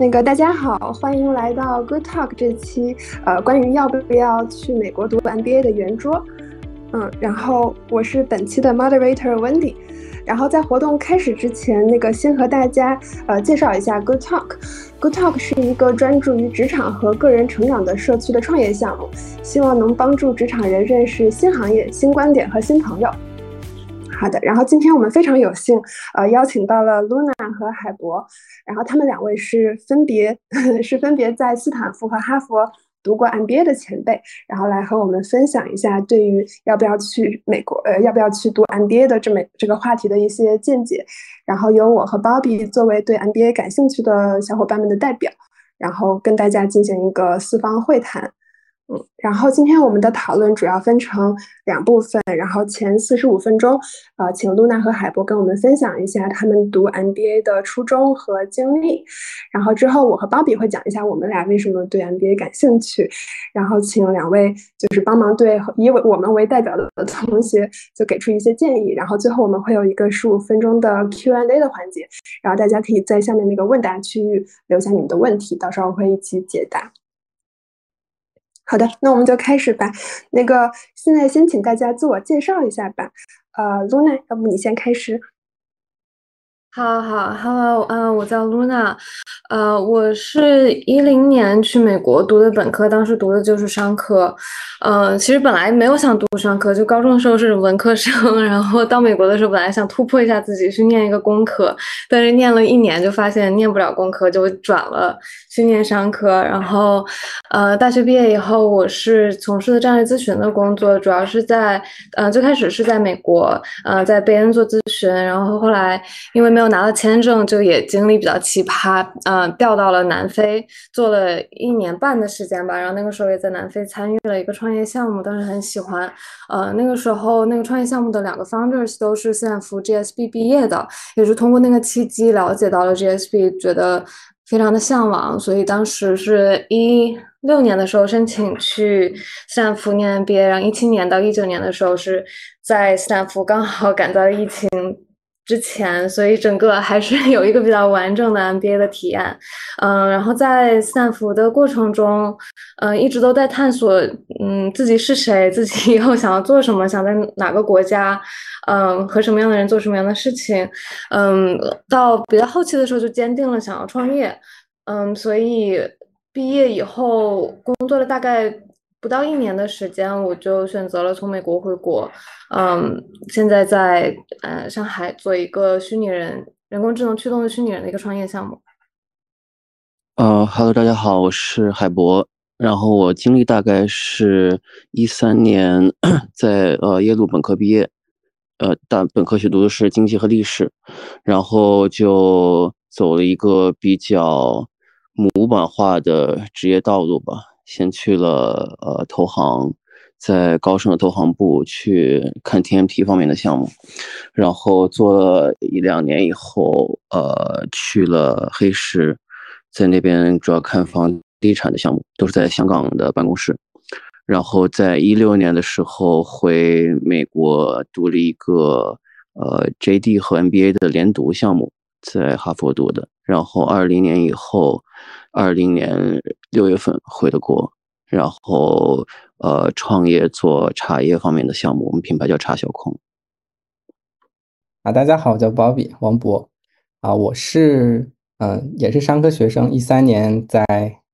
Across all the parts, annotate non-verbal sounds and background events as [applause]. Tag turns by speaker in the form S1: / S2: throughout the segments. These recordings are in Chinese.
S1: 那个大家好，欢迎来到 Good Talk 这期，呃，关于要不要去美国读 MBA 的圆桌。嗯，然后我是本期的 Moderator Wendy。然后在活动开始之前，那个先和大家呃介绍一下 Good Talk。Good Talk 是一个专注于职场和个人成长的社区的创业项目，希望能帮助职场人认识新行业、新观点和新朋友。好的，然后今天我们非常有幸，呃，邀请到了 Luna 和海博，然后他们两位是分别 [laughs] 是分别在斯坦福和哈佛。读过 MBA 的前辈，然后来和我们分享一下对于要不要去美国，呃，要不要去读 MBA 的这么这个话题的一些见解。然后由我和 Bobby 作为对 MBA 感兴趣的小伙伴们的代表，然后跟大家进行一个四方会谈。嗯，然后今天我们的讨论主要分成两部分，然后前四十五分钟，呃，请露娜和海波跟我们分享一下他们读 MBA 的初衷和经历，然后之后我和鲍比会讲一下我们俩为什么对 MBA 感兴趣，然后请两位就是帮忙对以我们为代表的 [laughs] 同学就给出一些建议，然后最后我们会有一个十五分钟的 Q&A 的环节，然后大家可以在下面那个问答区域留下你们的问题，到时候我会一起解答。好的，那我们就开始吧。那个，现在先请大家自我介绍一下吧。呃露娜要不你先开始？
S2: 好好，Hello，嗯，我叫 Luna，呃，我是一零年去美国读的本科，当时读的就是商科。嗯，其实本来没有想读商科，就高中的时候是文科生，然后到美国的时候本来想突破一下自己去念一个工科，但是念了一年就发现念不了工科，就转了去念商科。然后，呃，大学毕业以后，我是从事的战略咨询的工作，主要是在，呃，最开始是在美国，呃，在贝恩做咨询，然后后来因为没有拿到签证，就也经历比较奇葩，嗯，调到了南非，做了一年半的时间吧，然后那个时候也在南非参与了一个创。业项目当时很喜欢，呃，那个时候那个创业项目的两个 founders 都是斯坦福 GSB 毕业的，也是通过那个契机了解到了 GSB，觉得非常的向往，所以当时是一六年的时候申请去斯坦福念 MBA，然后一七年到一九年的时候是在斯坦福刚好赶到了疫情。之前，所以整个还是有一个比较完整的 MBA 的体验，嗯，然后在斯坦福的过程中，嗯，一直都在探索，嗯，自己是谁，自己 [laughs] 以后想要做什么，想在哪个国家，嗯，和什么样的人做什么样的事情，嗯，到比较后期的时候就坚定了想要创业，嗯，所以毕业以后工作了大概。不到一年的时间，我就选择了从美国回国。嗯，现在在呃上海做一个虚拟人、人工智能驱动的虚拟人的一个创业项目。
S3: 呃哈喽，大家好，我是海博。然后我经历大概是一三年在呃耶鲁本科毕业，呃，但本科学读的是经济和历史，然后就走了一个比较模板化的职业道路吧。先去了呃投行，在高盛的投行部去看 TMT 方面的项目，然后做了一两年以后，呃去了黑石，在那边主要看房地产的项目，都是在香港的办公室。然后在一六年的时候回美国读了一个呃 JD 和 MBA 的连读项目，在哈佛读的。然后二零年以后。二零年六月份回的国，然后呃创业做茶叶方面的项目，我们品牌叫茶小空。
S4: 啊，大家好，我叫 Bobby 王博，啊，我是嗯也是商科学生，一三年在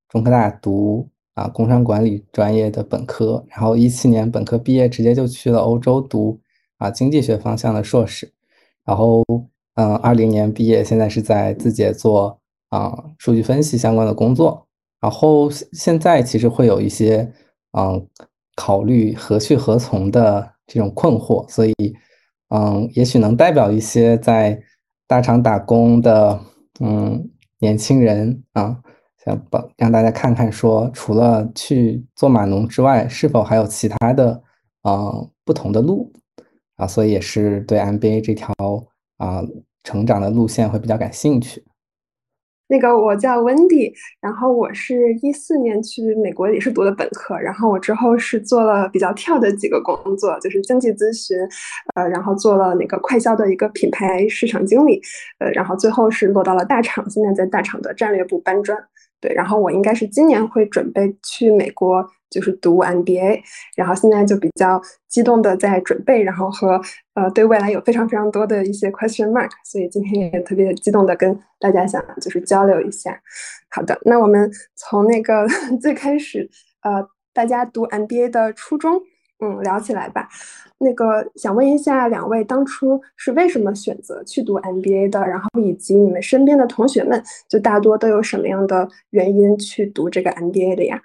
S4: 中科大读啊工商管理专业的本科，然后一七年本科毕业直接就去了欧洲读啊经济学方向的硕士，然后嗯二零年毕业，现在是在字节做。啊，数据分析相关的工作，然后现在其实会有一些嗯考虑何去何从的这种困惑，所以嗯，也许能代表一些在大厂打工的嗯年轻人啊，想帮让大家看看说，除了去做码农之外，是否还有其他的啊不同的路啊，所以也是对 MBA 这条啊成长的路线会比较感兴趣。
S1: 那个我叫 Wendy，然后我是一四年去美国也是读的本科，然后我之后是做了比较跳的几个工作，就是经济咨询，呃，然后做了那个快销的一个品牌市场经理，呃，然后最后是落到了大厂，现在在大厂的战略部搬砖。对，然后我应该是今年会准备去美国，就是读 MBA，然后现在就比较激动的在准备，然后和呃对未来有非常非常多的一些 question mark，所以今天也特别激动的跟大家想就是交流一下。好的，那我们从那个 [laughs] 最开始呃大家读 MBA 的初衷。嗯，聊起来吧。那个想问一下，两位当初是为什么选择去读 MBA 的？然后以及你们身边的同学们，就大多都有什么样的原因去读这个 MBA 的呀？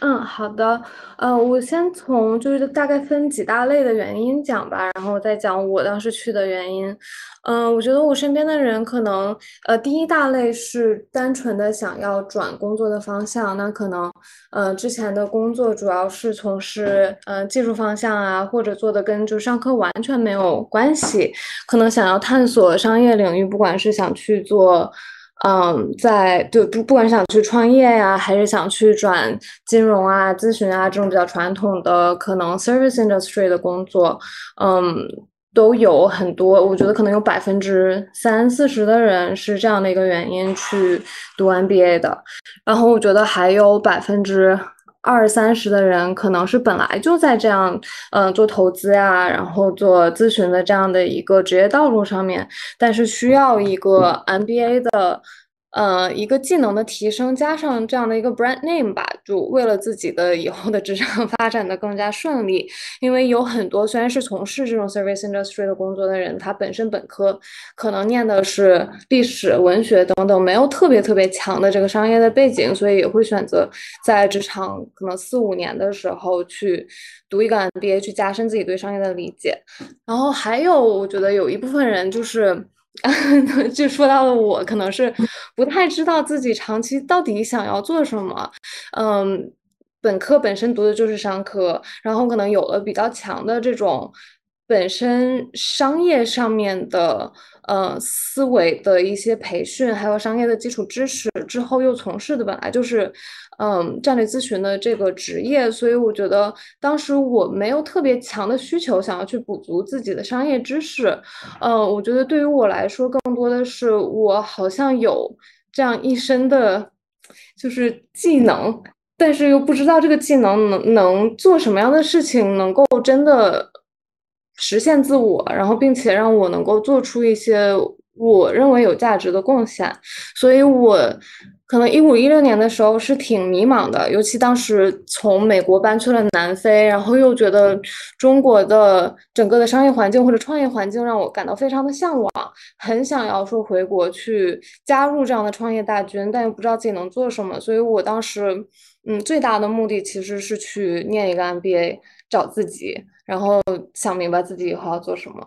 S2: 嗯，好的，呃，我先从就是大概分几大类的原因讲吧，然后再讲我当时去的原因。嗯，我觉得我身边的人可能，呃，第一大类是单纯的想要转工作的方向，那可能，呃，之前的工作主要是从事，呃，技术方向啊，或者做的跟就上课完全没有关系，可能想要探索商业领域，不管是想去做。嗯，在就不不管想去创业呀，还是想去转金融啊、咨询啊这种比较传统的可能 service industry 的工作，嗯，都有很多。我觉得可能有百分之三四十的人是这样的一个原因去读 MBA 的，然后我觉得还有百分之。二三十的人可能是本来就在这样，嗯，做投资呀，然后做咨询的这样的一个职业道路上面，但是需要一个 MBA 的。呃，一个技能的提升，加上这样的一个 brand name 吧，就为了自己的以后的职场 [laughs] 发展的更加顺利。因为有很多虽然是从事这种 service industry 的工作的人，他本身本科可能念的是历史、文学等等，没有特别特别强的这个商业的背景，所以也会选择在职场可能四五年的时候去读一个 MBA，去加深自己对商业的理解。然后还有，我觉得有一部分人就是。[laughs] 就说到了我，可能是不太知道自己长期到底想要做什么。嗯，本科本身读的就是商科，然后可能有了比较强的这种本身商业上面的呃思维的一些培训，还有商业的基础知识之后，又从事的本来就是。嗯，战略咨询的这个职业，所以我觉得当时我没有特别强的需求想要去补足自己的商业知识。嗯，我觉得对于我来说，更多的是我好像有这样一身的，就是技能，但是又不知道这个技能能能做什么样的事情，能够真的实现自我，然后并且让我能够做出一些我认为有价值的贡献，所以我。可能一五一六年的时候是挺迷茫的，尤其当时从美国搬去了南非，然后又觉得中国的整个的商业环境或者创业环境让我感到非常的向往，很想要说回国去加入这样的创业大军，但又不知道自己能做什么，所以我当时嗯最大的目的其实是去念一个 MBA，找自己，然后想明白自己以后要做什么。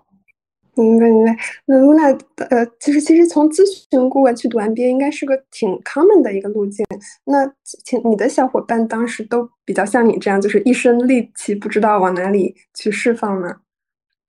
S1: 明白明白，那露娜呃，其实其实从咨询顾问去读 MBA 应该是个挺 common 的一个路径。那请你的小伙伴当时都比较像你这样，就是一身戾气不知道往哪里去释放呢？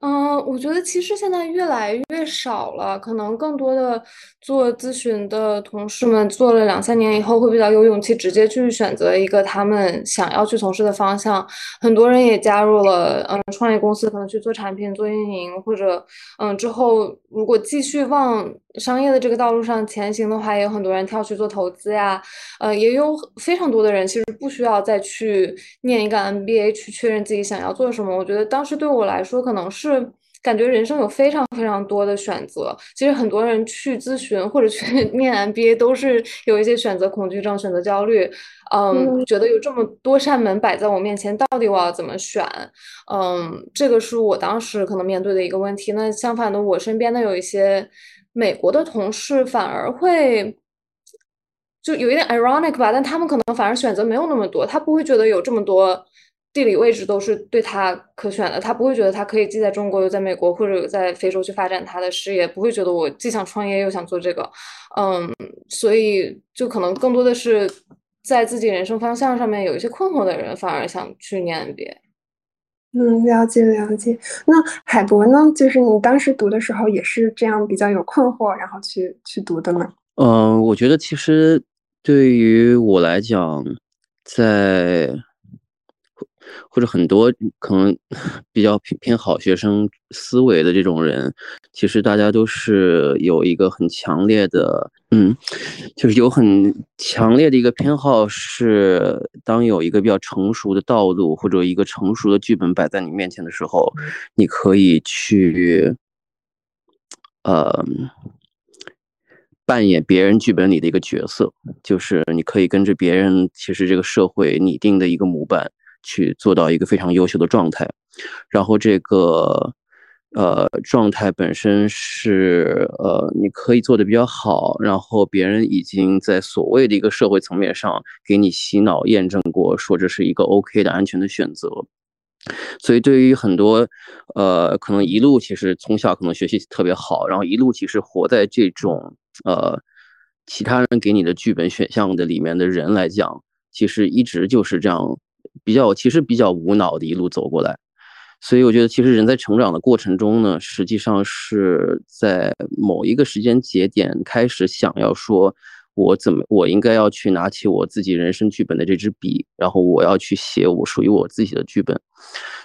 S2: 嗯，我觉得其实现在越来越少了，可能更多的做咨询的同事们做了两三年以后，会比较有勇气直接去选择一个他们想要去从事的方向。很多人也加入了嗯创业公司，可能去做产品、做运营，或者嗯之后如果继续往商业的这个道路上前行的话，也有很多人跳去做投资呀。呃，也有非常多的人其实不需要再去念一个 MBA 去确认自己想要做什么。我觉得当时对我来说，可能是。是感觉人生有非常非常多的选择。其实很多人去咨询或者去 [laughs] 念 MBA 都是有一些选择恐惧症、选择焦虑。嗯，觉得有这么多扇门摆在我面前，到底我要怎么选？嗯，这个是我当时可能面对的一个问题。那相反的，我身边的有一些美国的同事反而会就有一点 ironic 吧，但他们可能反而选择没有那么多，他不会觉得有这么多。地理位置都是对他可选的，他不会觉得他可以既在中国又在美国，或者在非洲去发展他的事业，不会觉得我既想创业又想做这个，嗯，所以就可能更多的是在自己人生方向上面有一些困惑的人，反而想去念 MBA。
S1: 嗯，了解了解。那海博呢？就是你当时读的时候也是这样比较有困惑，然后去去读的吗？
S3: 嗯，我觉得其实对于我来讲，在或者很多可能 [laughs] 比较偏偏好学生思维的这种人，其实大家都是有一个很强烈的，嗯，就是有很强烈的一个偏好，是当有一个比较成熟的道路或者一个成熟的剧本摆在你面前的时候，你可以去，呃。扮演别人剧本里的一个角色，就是你可以跟着别人，其实这个社会拟定的一个模板去做到一个非常优秀的状态，然后这个呃状态本身是呃你可以做的比较好，然后别人已经在所谓的一个社会层面上给你洗脑验证过，说这是一个 OK 的安全的选择。所以，对于很多，呃，可能一路其实从小可能学习特别好，然后一路其实活在这种呃其他人给你的剧本选项的里面的人来讲，其实一直就是这样比较，其实比较无脑的一路走过来。所以，我觉得其实人在成长的过程中呢，实际上是在某一个时间节点开始想要说。我怎么，我应该要去拿起我自己人生剧本的这支笔，然后我要去写我属于我自己的剧本。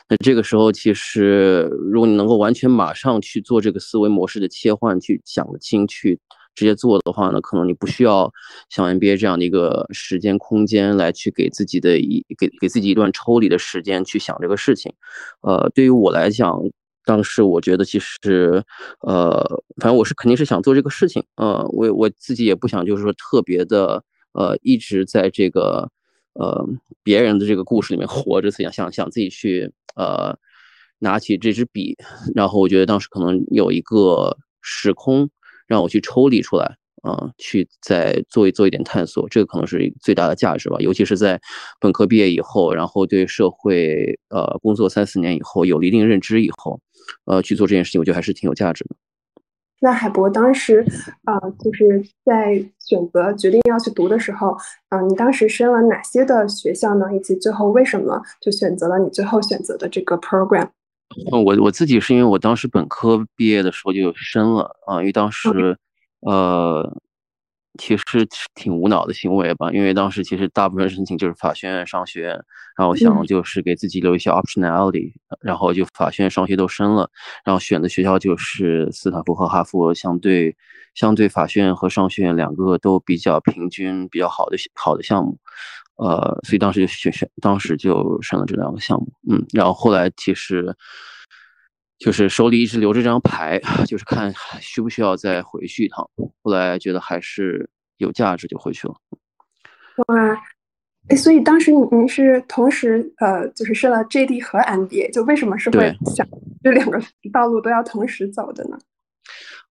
S3: 那这个时候，其实如果你能够完全马上去做这个思维模式的切换，去想得清，去直接做的话呢，可能你不需要像 NBA 这样的一个时间空间来去给自己的一给给自己一段抽离的时间去想这个事情。呃，对于我来讲。当时我觉得其实，呃，反正我是肯定是想做这个事情，呃，我我自己也不想就是说特别的，呃，一直在这个，呃，别人的这个故事里面活着，想想想自己去，呃，拿起这支笔，然后我觉得当时可能有一个时空让我去抽离出来。啊，去再做一做一点探索，这个可能是最大的价值吧。尤其是在本科毕业以后，然后对社会呃工作三四年以后有了一定认知以后，呃去做这件事情，我觉得还是挺有价值的。
S1: 那海博当时啊，就是在选择决定要去读的时候，啊，你当时申了哪些的学校呢？以及最后为什么就选择了你最后选择的这个 program？
S3: 嗯，我我自己是因为我当时本科毕业的时候就申了啊，因为当时。呃，其实挺无脑的行为吧，因为当时其实大部分申请就是法学院、商学院，然后想就是给自己留一些 optionality，然后就法学院、商学都申了，然后选的学校就是斯坦福和哈佛，相对相对法学院和商学院两个都比较平均、比较好的好的项目，呃，所以当时就选选，当时就申了这两个项目，嗯，然后后来其实。就是手里一直留着这张牌，就是看需不需要再回去一趟。后来觉得还是有价值，就回去了。
S1: 哇，哎，所以当时你你是同时呃，就是设了 JD 和 MBA，就为什么是会想这两个道路都要同时走的呢？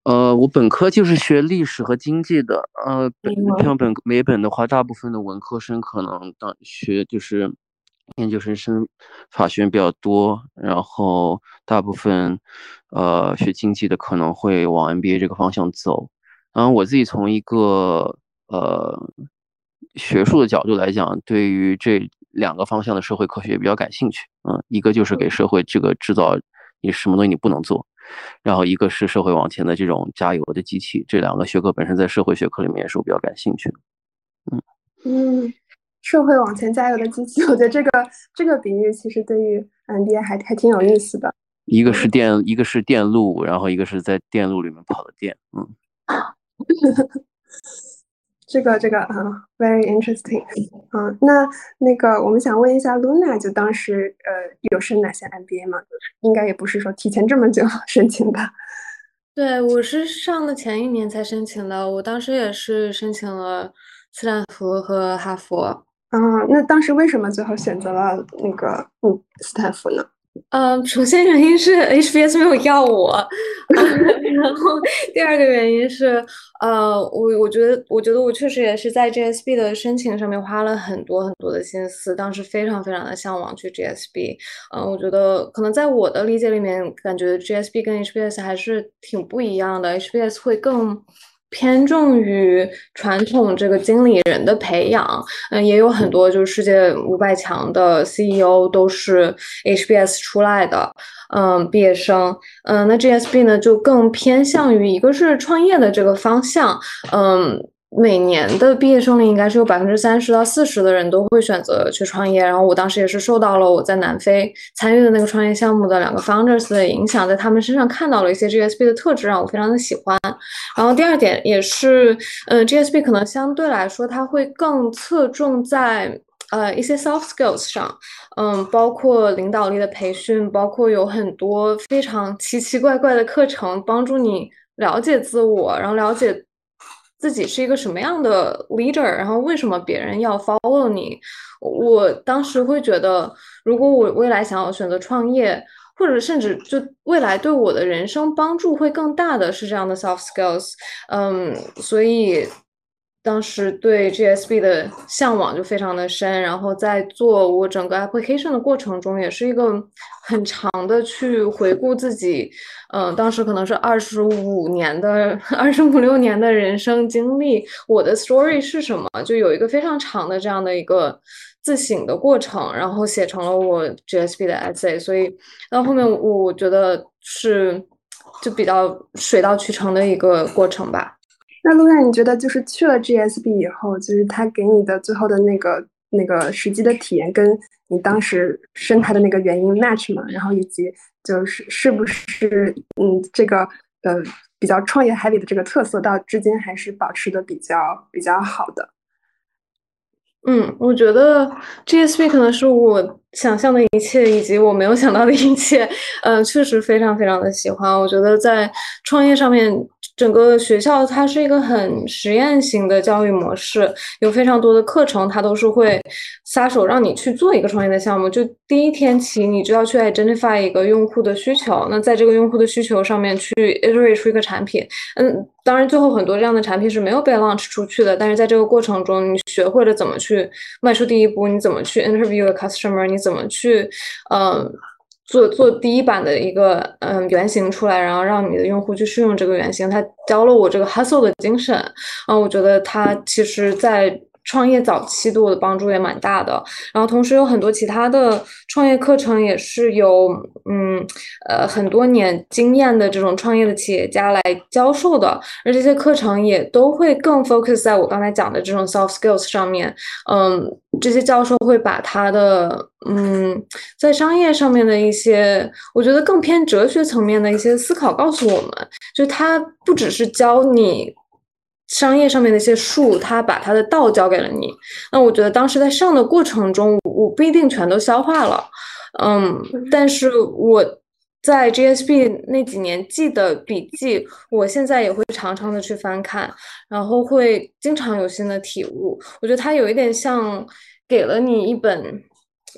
S3: 呃，我本科就是学历史和经济的，呃，像本美本的话，大部分的文科生可能当学就是。研究生生法学院比较多，然后大部分，呃，学经济的可能会往 MBA 这个方向走。然后我自己从一个呃学术的角度来讲，对于这两个方向的社会科学比较感兴趣。嗯，一个就是给社会这个制造你什么东西你不能做，然后一个是社会往前的这种加油的机器。这两个学科本身在社会学科里面也是我比较感兴趣的。
S1: 嗯嗯。社会往前加油的机器，我觉得这个这个比喻其实对于 MBA 还还挺有意思的。
S3: 一个是电，一个是电路，然后一个是在电路里面跑的电。嗯，[laughs]
S1: 这个这个啊，very interesting。嗯，那那个我们想问一下 Luna，就当时呃有申哪些 MBA 吗？应该也不是说提前这么久申请的。
S2: 对，我是上的前一年才申请的，我当时也是申请了斯坦福和哈佛。
S1: 啊，那当时为什么最后选择了那个嗯斯坦福呢？
S2: 嗯，首先原因是 HBS 没有要我，然后第二个原因是，呃，我我觉得我觉得我确实也是在 GSB 的申请上面花了很多很多的心思，当时非常非常的向往去 GSB。嗯，我觉得可能在我的理解里面，感觉 GSB 跟 HBS 还是挺不一样的，HBS 会更。偏重于传统这个经理人的培养，嗯，也有很多就是世界五百强的 CEO 都是 HBS 出来的，嗯，毕业生，嗯，那 GSB 呢就更偏向于一个是创业的这个方向，嗯。每年的毕业生里，应该是有百分之三十到四十的人都会选择去创业。然后我当时也是受到了我在南非参与的那个创业项目的两个 founders 的影响，在他们身上看到了一些 GSB 的特质，让我非常的喜欢。然后第二点也是，嗯，GSB 可能相对来说，它会更侧重在呃一些 soft skills 上，嗯，包括领导力的培训，包括有很多非常奇奇怪怪的课程，帮助你了解自我，然后了解。自己是一个什么样的 leader，然后为什么别人要 follow 你？我当时会觉得，如果我未来想要选择创业，或者甚至就未来对我的人生帮助会更大的是这样的 soft skills。嗯，所以。当时对 GSB 的向往就非常的深，然后在做我整个 application 的过程中，也是一个很长的去回顾自己，嗯，当时可能是二十五年的、二十五六年的人生经历，我的 story 是什么？就有一个非常长的这样的一个自省的过程，然后写成了我 GSB 的 essay，所以到后面我觉得是就比较水到渠成的一个过程吧。
S1: 那陆亚，你觉得就是去了 GSB 以后，就是他给你的最后的那个那个实际的体验，跟你当时升他的那个原因 match 吗？然后以及就是是不是嗯这个呃比较创业 heavy 的这个特色，到至今还是保持的比较比较好的？
S2: 嗯，我觉得 GSB 可能是我想象的一切，以及我没有想到的一切。嗯，确实非常非常的喜欢。我觉得在创业上面。整个学校它是一个很实验型的教育模式，有非常多的课程，它都是会撒手让你去做一个创业的项目。就第一天起，你就要去 identify 一个用户的需求，那在这个用户的需求上面去 iterate 出一个产品。嗯，当然最后很多这样的产品是没有被 launch 出去的，但是在这个过程中，你学会了怎么去迈出第一步，你怎么去 interview the customer，你怎么去，嗯。做做第一版的一个嗯原型出来，然后让你的用户去试用这个原型，他教了我这个 hustle 的精神，啊，我觉得他其实在。创业早期对我的帮助也蛮大的，然后同时有很多其他的创业课程也是有，嗯，呃，很多年经验的这种创业的企业家来教授的，而这些课程也都会更 focus 在我刚才讲的这种 soft skills 上面，嗯，这些教授会把他的，嗯，在商业上面的一些，我觉得更偏哲学层面的一些思考告诉我们，就他不只是教你。商业上面的一些术，他把他的道教给了你。那我觉得当时在上的过程中，我不一定全都消化了，嗯，但是我在 GSB 那几年记的笔记，我现在也会常常的去翻看，然后会经常有新的体悟。我觉得它有一点像给了你一本。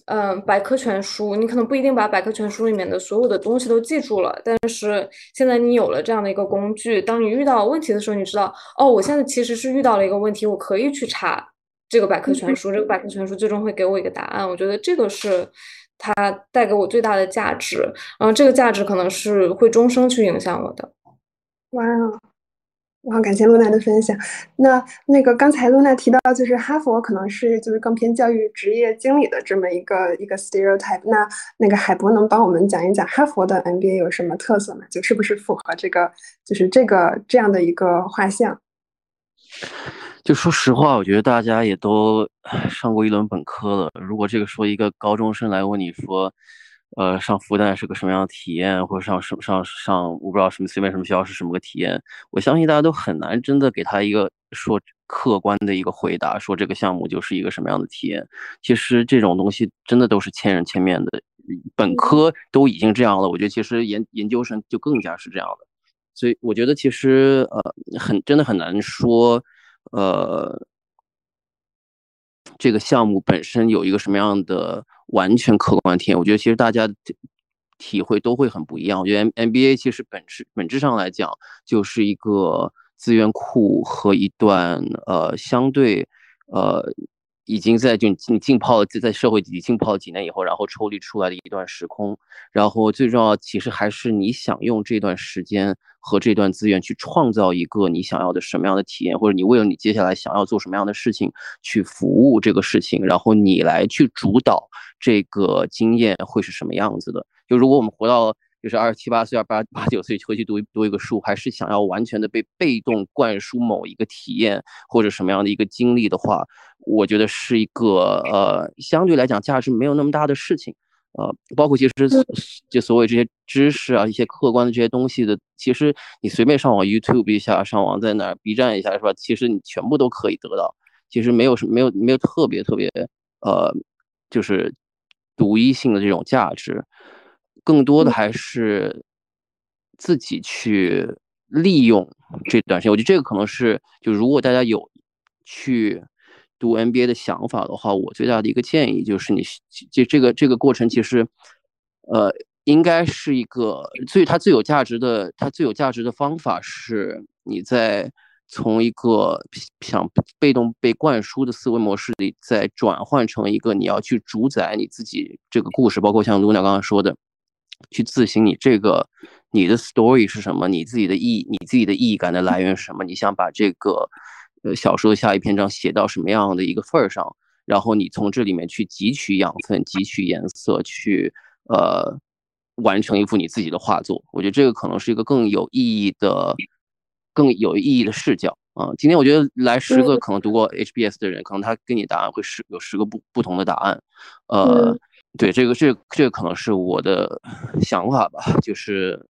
S2: 嗯，百科全书，你可能不一定把百科全书里面的所有的东西都记住了，但是现在你有了这样的一个工具，当你遇到问题的时候，你知道，哦，我现在其实是遇到了一个问题，我可以去查这个百科全书，这个百科全书最终会给我一个答案。我觉得这个是它带给我最大的价值，然后这个价值可能是会终生去影响我的。
S1: 哇哦！哇，感谢露娜的分享。那那个刚才露娜提到，就是哈佛可能是就是更偏教育职业经理的这么一个一个 stereotype。那那个海博能帮我们讲一讲哈佛的 MBA 有什么特色吗？就是不是符合这个就是这个这样的一个画像？
S3: 就说实话，我觉得大家也都上过一轮本科了。如果这个说一个高中生来问你说。呃，上复旦是个什么样的体验，或者上什上上我不知道什么随便什么学校是什么个体验，我相信大家都很难真的给他一个说客观的一个回答，说这个项目就是一个什么样的体验。其实这种东西真的都是千人千面的，本科都已经这样了，我觉得其实研研究生就更加是这样的。所以我觉得其实呃很真的很难说，呃。这个项目本身有一个什么样的完全客观体验？我觉得其实大家体会都会很不一样。我觉得 M B A 其实本质本质上来讲就是一个资源库和一段呃相对呃已经在就浸浸泡，在社会里浸泡几年以后，然后抽离出来的一段时空。然后最重要，其实还是你想用这段时间和这段资源去创造一个你想要的什么样的体验，或者你为了你接下来想要做什么样的事情去服务这个事情，然后你来去主导这个经验会是什么样子的。就如果我们活到就是二十七八岁、二八八九岁回去读读一个书，还是想要完全的被被动灌输某一个体验或者什么样的一个经历的话，我觉得是一个呃相对来讲价值没有那么大的事情。呃，包括其实就所谓这些知识啊，一些客观的这些东西的，其实你随便上网 YouTube 一下，上网在哪 B 站一下是吧？其实你全部都可以得到，其实没有什没有没有特别特别呃，就是独一性的这种价值。更多的还是自己去利用这段时间，我觉得这个可能是，就如果大家有去读 MBA 的想法的话，我最大的一个建议就是，你这这个这个过程其实，呃，应该是一个最它最有价值的，它最有价值的方法是你在从一个想被动被灌输的思维模式里，再转换成一个你要去主宰你自己这个故事，包括像卢鸟刚刚说的。去自省你这个你的 story 是什么？你自己的意你自己的意义感的来源是什么？你想把这个呃小说的下一篇章写到什么样的一个份儿上？然后你从这里面去汲取养分、汲取颜色，去呃完成一幅你自己的画作。我觉得这个可能是一个更有意义的、更有意义的视角啊。今天我觉得来十个可能读过 HBS 的人，可能他给你答案会十有十个不不同的答案，呃。对这个，这这个可能是我的想法吧，就是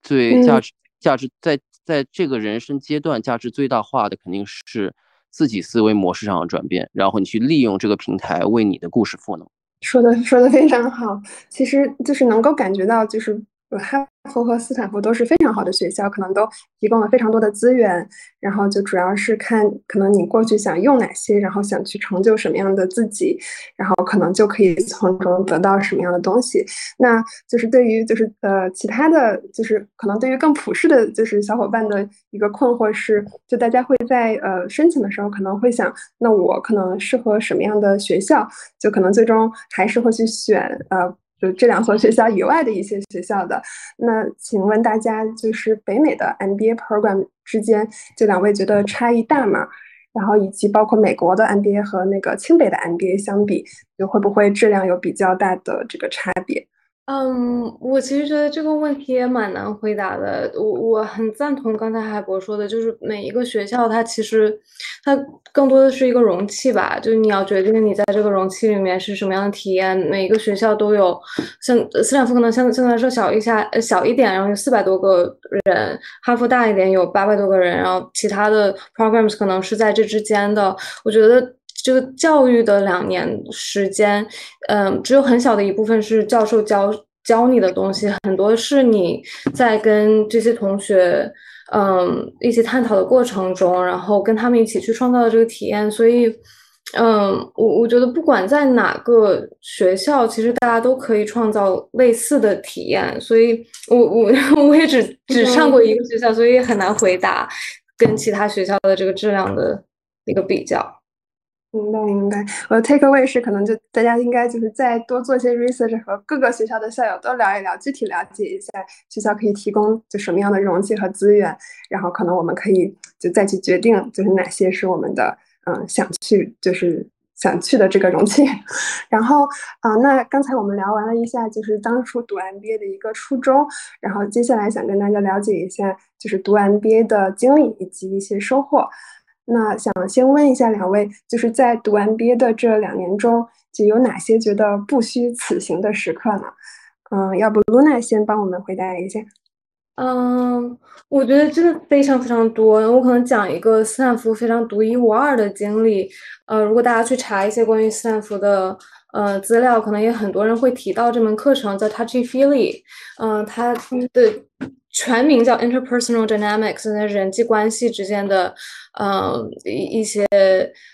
S3: 最价值价值在在这个人生阶段价值最大化的肯定是自己思维模式上的转变，然后你去利用这个平台为你的故事赋能。
S1: 说的说的非常好，其实就是能够感觉到就是。哈佛和斯坦福都是非常好的学校，可能都提供了非常多的资源。然后就主要是看可能你过去想用哪些，然后想去成就什么样的自己，然后可能就可以从中得到什么样的东西。那就是对于就是呃其他的就是可能对于更普世的就是小伙伴的一个困惑是，就大家会在呃申请的时候可能会想，那我可能适合什么样的学校？就可能最终还是会去选呃。就这两所学校以外的一些学校的，那请问大家，就是北美的 MBA program 之间，这两位觉得差异大吗？然后以及包括美国的 MBA 和那个清北的 MBA 相比，就会不会质量有比较大的这个差别？
S2: 嗯，我其实觉得这个问题也蛮难回答的。我我很赞同刚才海博说的，就是每一个学校它其实它更多的是一个容器吧，就是你要决定你在这个容器里面是什么样的体验。每一个学校都有，像斯坦福可能相相对来说小一下，小一点，然后有四百多个人；哈佛大一点，有八百多个人，然后其他的 programs 可能是在这之间的。我觉得。这个教育的两年时间，嗯，只有很小的一部分是教授教教你的东西，很多是你在跟这些同学，嗯，一起探讨的过程中，然后跟他们一起去创造的这个体验。所以，嗯，我我觉得不管在哪个学校，其实大家都可以创造类似的体验。所以，我我 [laughs] 我也只只上过一个学校，所以很难回答跟其他学校的这个质量的一个比较。
S1: 明白明白，我的 take away 是可能就大家应该就是再多做些 research 和各个学校的校友都聊一聊，具体了解一下学校可以提供就什么样的容器和资源，然后可能我们可以就再去决定就是哪些是我们的嗯想去就是想去的这个容器。然后啊，那刚才我们聊完了一下就是当初读 MBA 的一个初衷，然后接下来想跟大家了解一下就是读 MBA 的经历以及一些收获。那想先问一下两位，就是在读完 BA 的这两年中，就有哪些觉得不虚此行的时刻呢？嗯，要不 Luna 先帮我们回答一下。
S2: 嗯，我觉得真的非常非常多。我可能讲一个斯坦福非常独一无二的经历。呃，如果大家去查一些关于斯坦福的呃资料，可能也很多人会提到这门课程叫 Touchy Feely。嗯，它的。全名叫 Interpersonal Dynamics，那人际关系之间的，嗯，一一些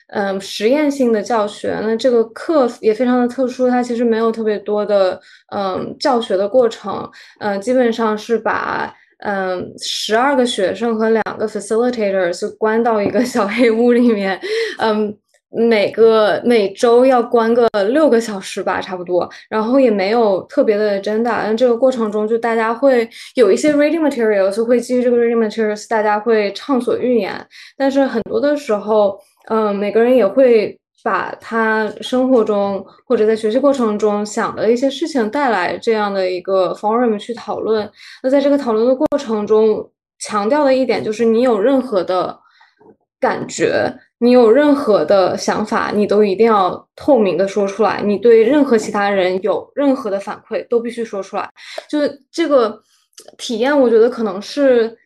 S2: 嗯实验性的教学。那这个课也非常的特殊，它其实没有特别多的嗯教学的过程，嗯，基本上是把嗯十二个学生和两个 facilitators 关到一个小黑屋里面，嗯。每个每周要关个六个小时吧，差不多，然后也没有特别的 agenda。但这个过程中，就大家会有一些 reading materials，会基于这个 reading materials，大家会畅所欲言。但是很多的时候，嗯，每个人也会把他生活中或者在学习过程中想的一些事情带来这样的一个 forum 去讨论。那在这个讨论的过程中，强调的一点就是，你有任何的感觉。你有任何的想法，你都一定要透明的说出来。你对任何其他人有任何的反馈，都必须说出来。就是这个体验，我觉得可能是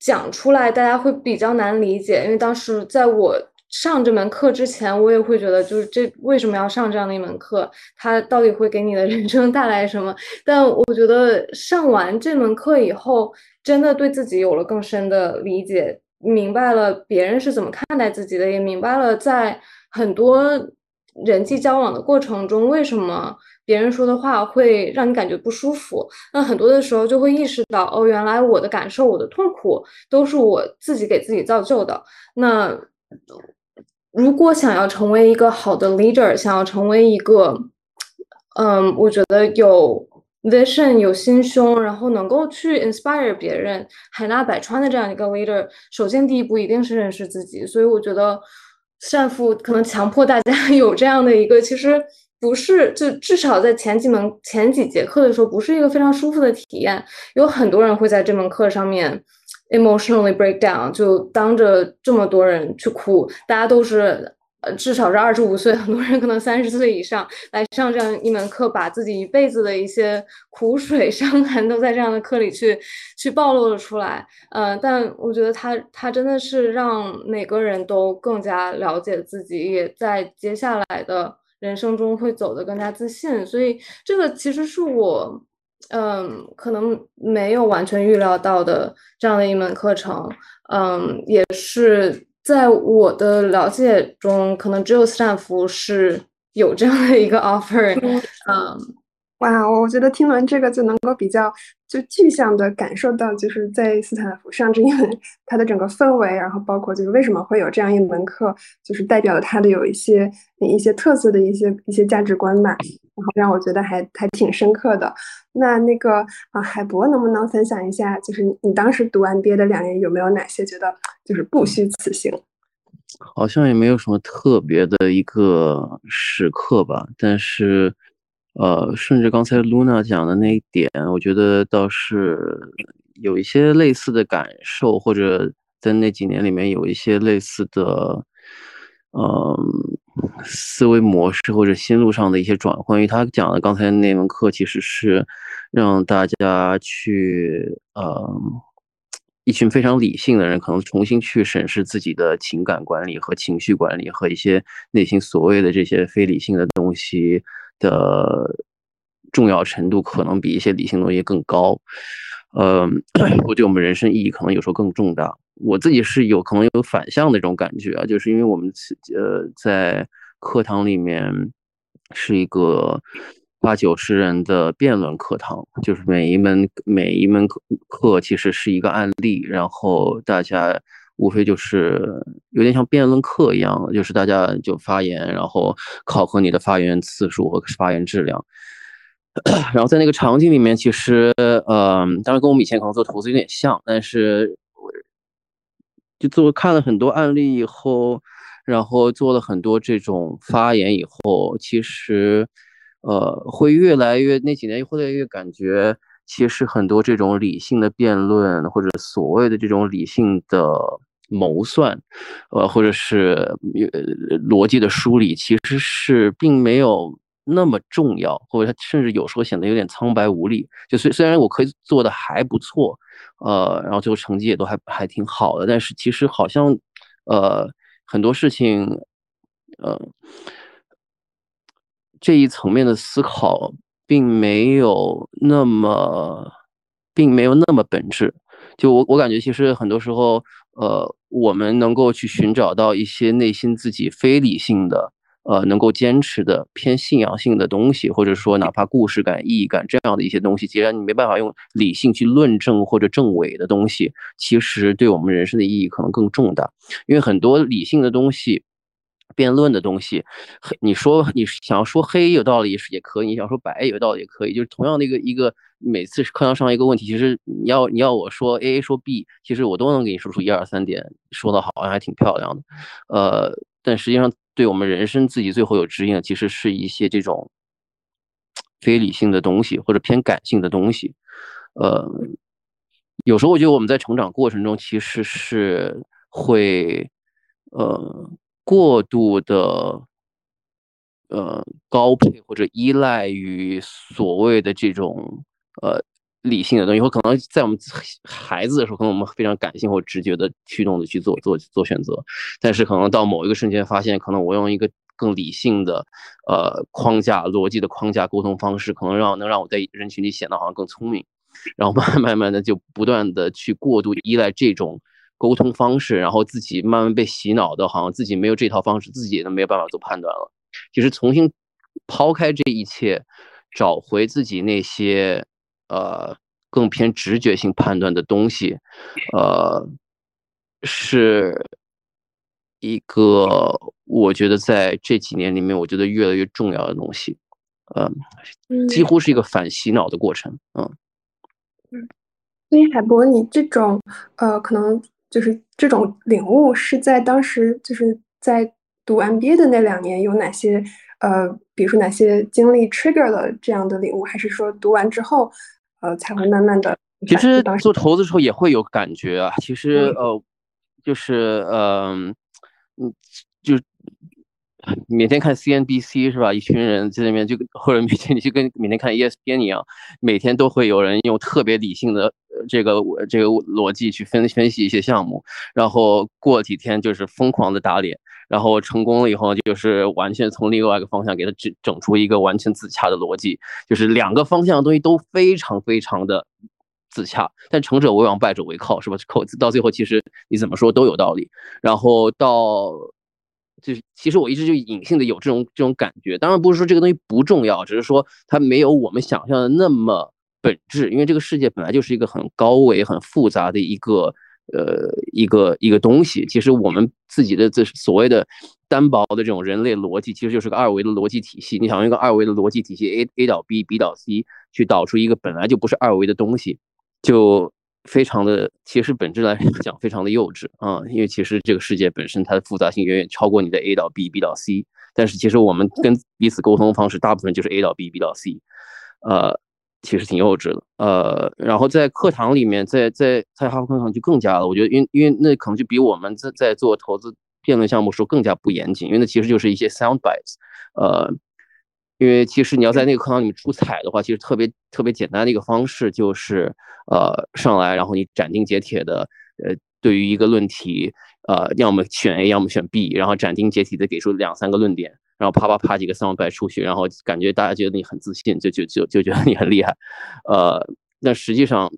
S2: 讲出来大家会比较难理解。因为当时在我上这门课之前，我也会觉得，就是这为什么要上这样的一门课？它到底会给你的人生带来什么？但我觉得上完这门课以后，真的对自己有了更深的理解。明白了别人是怎么看待自己的，也明白了在很多人际交往的过程中，为什么别人说的话会让你感觉不舒服。那很多的时候就会意识到，哦，原来我的感受、我的痛苦都是我自己给自己造就的。那如果想要成为一个好的 leader，想要成为一个，嗯，我觉得有。Vision 有心胸，然后能够去 inspire 别人，海纳百川的这样一个 leader，首先第一步一定是认识自己。所以我觉得善富可能强迫大家 [laughs] 有这样的一个，其实不是，就至少在前几门前几节课的时候，不是一个非常舒服的体验。有很多人会在这门课上面 emotionally break down，就当着这么多人去哭，大家都是。呃，至少是二十五岁，很多人可能三十岁以上来上这样一门课，把自己一辈子的一些苦水、伤痕都在这样的课里去去暴露了出来。呃，但我觉得他他真的是让每个人都更加了解自己，也在接下来的人生中会走得更加自信。所以这个其实是我嗯可能没有完全预料到的这样的一门课程。嗯，也是。在我的了解中，可能只有斯坦福是有这样的一个 [laughs] offer。嗯，
S1: 哇，我觉得听完这个就能够比较就具象的感受到，就是在斯坦福上这一门它的整个氛围，然后包括就是为什么会有这样一门课，就是代表了它的有一些一些特色的一些一些价值观吧，然后让我觉得还还挺深刻的。那那个啊，海博能不能分享一下，就是你当时读完毕业的两年有没有哪些觉得就是不虚此行？
S3: 好像也没有什么特别的一个时刻吧，但是，呃，顺着刚才 Luna 讲的那一点，我觉得倒是有一些类似的感受，或者在那几年里面有一些类似的，嗯。思维模式或者心路上的一些转换，因为他讲的刚才那门课其实是让大家去，呃，一群非常理性的人，可能重新去审视自己的情感管理和情绪管理和一些内心所谓的这些非理性的东西的重要程度，可能比一些理性东西更高。呃，我对我们人生意义可能有时候更重大。我自己是有可能有反向的这种感觉啊，就是因为我们呃在课堂里面是一个八九十人的辩论课堂，就是每一门每一门课课其实是一个案例，然后大家无非就是有点像辩论课一样，就是大家就发言，然后考核你的发言次数和发言质量。[coughs] 然后在那个场景里面，其实呃，当然跟我们以前可能做投资有点像，但是。就做看了很多案例以后，然后做了很多这种发言以后，其实，呃，会越来越那几年会越来越感觉，其实很多这种理性的辩论或者所谓的这种理性的谋算，呃，或者是逻辑的梳理，其实是并没有那么重要，或者它甚至有时候显得有点苍白无力。就虽虽然我可以做的还不错。呃，然后最后成绩也都还还挺好的，但是其实好像，呃，很多事情，呃，这一层面的思考并没有那么，并没有那么本质。就我我感觉，其实很多时候，呃，我们能够去寻找到一些内心自己非理性的。呃，能够坚持的偏信仰性的东西，或者说哪怕故事感、意义感这样的一些东西，既然你没办法用理性去论证或者证伪的东西，其实对我们人生的意义可能更重大。因为很多理性的东西，辩论的东西，你说你想要说黑有道理也是也可以，你想说白有道理也可以，就是同样的一个一个每次课堂上一个问题，其实你要你要我说 A 说 B，其实我都能给你说出一二三点，说的好像还挺漂亮的，呃，但实际上对我们人生自己最后有指引，其实是一些这种非理性的东西或者偏感性的东西，呃，有时候我觉得我们在成长过程中其实是会呃。过度的，呃，高配或者依赖于所谓的这种呃理性的东西，或可能在我们孩子的时候，可能我们非常感性或直觉的驱动的去做做做选择，但是可能到某一个瞬间，发现可能我用一个更理性的呃框架、逻辑的框架沟通方式，可能让能让我在人群里显得好像更聪明，然后慢慢慢慢的就不断的去过度依赖这种。沟通方式，然后自己慢慢被洗脑的，好像自己没有这套方式，自己都没有办法做判断了。其实重新抛开这一切，找回自己那些呃更偏直觉性判断的东西，呃，是一个我觉得在这几年里面，我觉得越来越重要的东西。呃，几乎是一个反洗脑的过程。嗯
S1: 嗯，所以海博，你这种呃可能。就是这种领悟是在当时，就是在读 MBA 的那两年有哪些呃，比如说哪些经历 trigger 了这样的领悟，还是说读完之后，呃，才会慢慢的？
S3: 其实做投资的时候也会有感觉啊。其实呃，就是嗯嗯，就。每天看 CNBC 是吧？一群人在那边就或者每天你就跟每天看 ESPN 一样，每天都会有人用特别理性的这个我这个逻辑去分分析一些项目，然后过几天就是疯狂的打脸，然后成功了以后就是完全从另外一个方向给他整整出一个完全自洽的逻辑，就是两个方向的东西都非常非常的自洽，但成者为王，败者为寇，是吧？靠到最后其实你怎么说都有道理，然后到。就是其实我一直就隐性的有这种这种感觉，当然不是说这个东西不重要，只是说它没有我们想象的那么本质，因为这个世界本来就是一个很高维、很复杂的一个呃一个一个东西。其实我们自己的这所谓的单薄的这种人类逻辑，其实就是个二维的逻辑体系。你想用一个二维的逻辑体系 A A 导 B，B 导 C 去导出一个本来就不是二维的东西，就。非常的，其实本质来 [laughs] 讲非常的幼稚啊，因为其实这个世界本身它的复杂性远远超过你的 A 到 B，B 到 C，但是其实我们跟彼此沟通方式大部分就是 A 到 B，B 到 C，呃，其实挺幼稚的，呃，然后在课堂里面，在在在哈佛课堂就更加了，我觉得因因为那可能就比我们在在做投资辩论项目时候更加不严谨，因为那其实就是一些 sound bites，呃。因为其实你要在那个课堂里面出彩的话，其实特别特别简单的一个方式就是，呃，上来然后你斩钉截铁的，呃，对于一个论题，呃，要么选 A，要么选 B，然后斩钉截铁的给出两三个论点，然后啪啪啪几个 sound 摆出去，然后感觉大家觉得你很自信，就就就就觉得你很厉害，呃，但实际上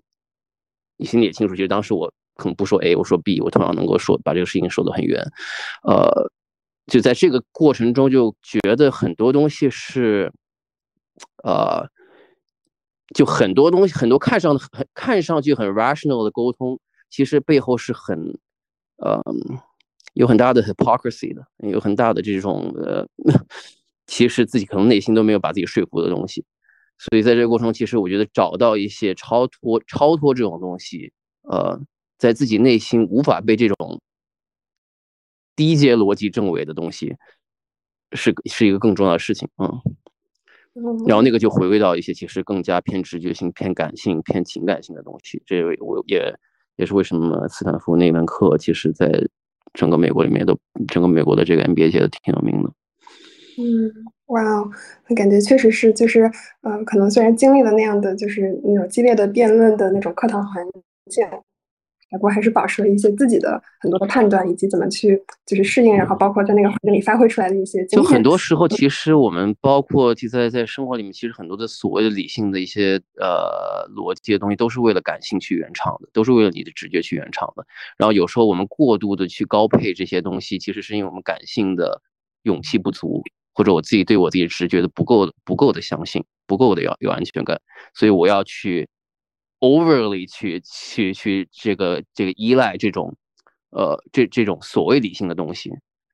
S3: 你心里也清楚，其实当时我可能不说 A，我说 B，我同样能够说把这个事情说得很圆，呃。就在这个过程中，就觉得很多东西是，呃，就很多东西，很多看上很看上去很 rational 的沟通，其实背后是很，呃，有很大的 hypocrisy 的，有很大的这种呃，[laughs] 其实自己可能内心都没有把自己说服的东西。所以在这个过程中，其实我觉得找到一些超脱、超脱这种东西，呃，在自己内心无法被这种。低阶逻辑证伪的东西，是是一个更重要的事情，嗯，然后那个就回归到一些其实更加偏直觉性、偏感性、偏情感性的东西。这我也也是为什么斯坦福那门课，其实在整个美国里面都，整个美国的这个 NBA 界都挺有名的。
S1: 嗯，哇哦，感觉确实是，就是呃，可能虽然经历了那样的就是那种激烈的辩论的那种课堂环境。不过还是保持了一些自己的很多的判断，以及怎么去就是适应，然后包括在那个环境里发挥出来的一些。
S3: 就很多时候，其实我们包括就在在生活里面，其实很多的所谓的理性的一些呃逻辑的东西，都是为了感性去圆场的，都是为了你的直觉去圆场的。然后有时候我们过度的去高配这些东西，其实是因为我们感性的勇气不足，或者我自己对我自己直觉的不够不够的相信，不够的要有安全感，所以我要去。Overly 去去去这个这个依赖这种，呃，这这种所谓理性的东西，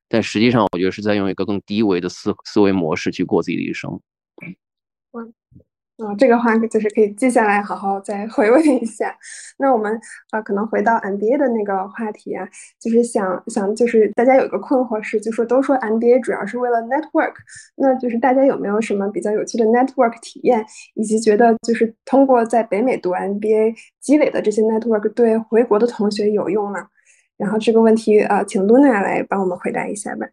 S3: 但实际上我觉得是在用一个更低维的思思维模式去过自己的一生。
S1: 嗯。啊，这个话就是可以记下来，好好再回味一下。那我们呃，可能回到 MBA 的那个话题啊，就是想想，就是大家有一个困惑是，就说都说 MBA 主要是为了 network，那就是大家有没有什么比较有趣的 network 体验，以及觉得就是通过在北美读 MBA 积累的这些 network 对回国的同学有用吗？然后这个问题呃，请 Luna 来帮我们回答一下吧。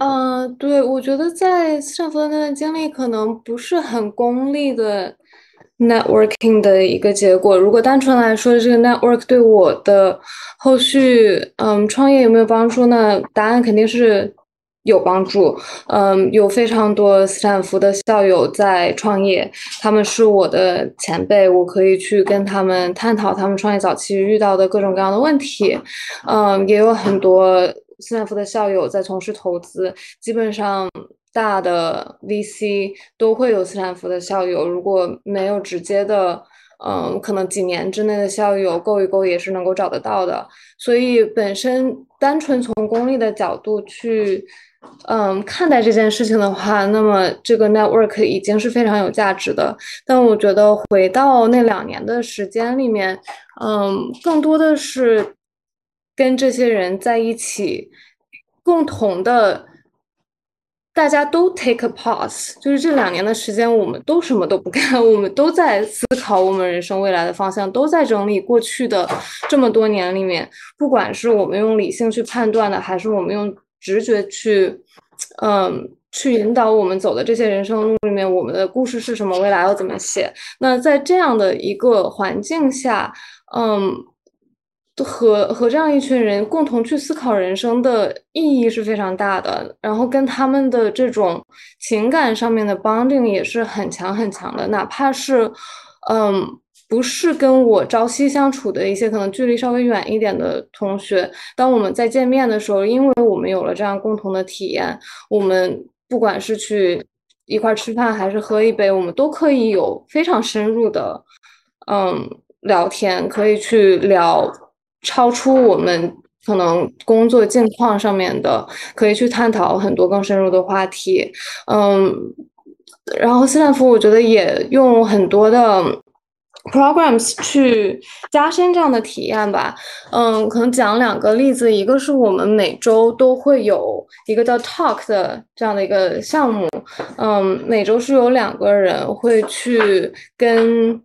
S2: 嗯，对，我觉得在斯坦福的那段经历可能不是很功利的 networking 的一个结果。如果单纯来说，这个 network 对我的后续嗯创业有没有帮助呢？答案肯定是有帮助。嗯，有非常多斯坦福的校友在创业，他们是我的前辈，我可以去跟他们探讨他们创业早期遇到的各种各样的问题。嗯，也有很多。斯坦福的校友在从事投资，基本上大的 VC 都会有斯坦福的校友。如果没有直接的，嗯，可能几年之内的校友够一够也是能够找得到的。所以本身单纯从功利的角度去，嗯，看待这件事情的话，那么这个 network 已经是非常有价值的。但我觉得回到那两年的时间里面，嗯，更多的是。跟这些人在一起，共同的，大家都 take a pause，就是这两年的时间，我们都什么都不干，[laughs] 我们都在思考我们人生未来的方向，都在整理过去的这么多年里面，不管是我们用理性去判断的，还是我们用直觉去，嗯，去引导我们走的这些人生路里面，我们的故事是什么，未来要怎么写？那在这样的一个环境下，嗯。和和这样一群人共同去思考人生的意义是非常大的，然后跟他们的这种情感上面的 bonding 也是很强很强的，哪怕是，嗯，不是跟我朝夕相处的一些可能距离稍微远一点的同学，当我们在见面的时候，因为我们有了这样共同的体验，我们不管是去一块吃饭还是喝一杯，我们都可以有非常深入的，嗯，聊天，可以去聊。超出我们可能工作境况上面的，可以去探讨很多更深入的话题。嗯，然后斯坦福我觉得也用很多的 programs 去加深这样的体验吧。嗯，可能讲两个例子，一个是我们每周都会有一个叫 talk 的这样的一个项目。嗯，每周是有两个人会去跟。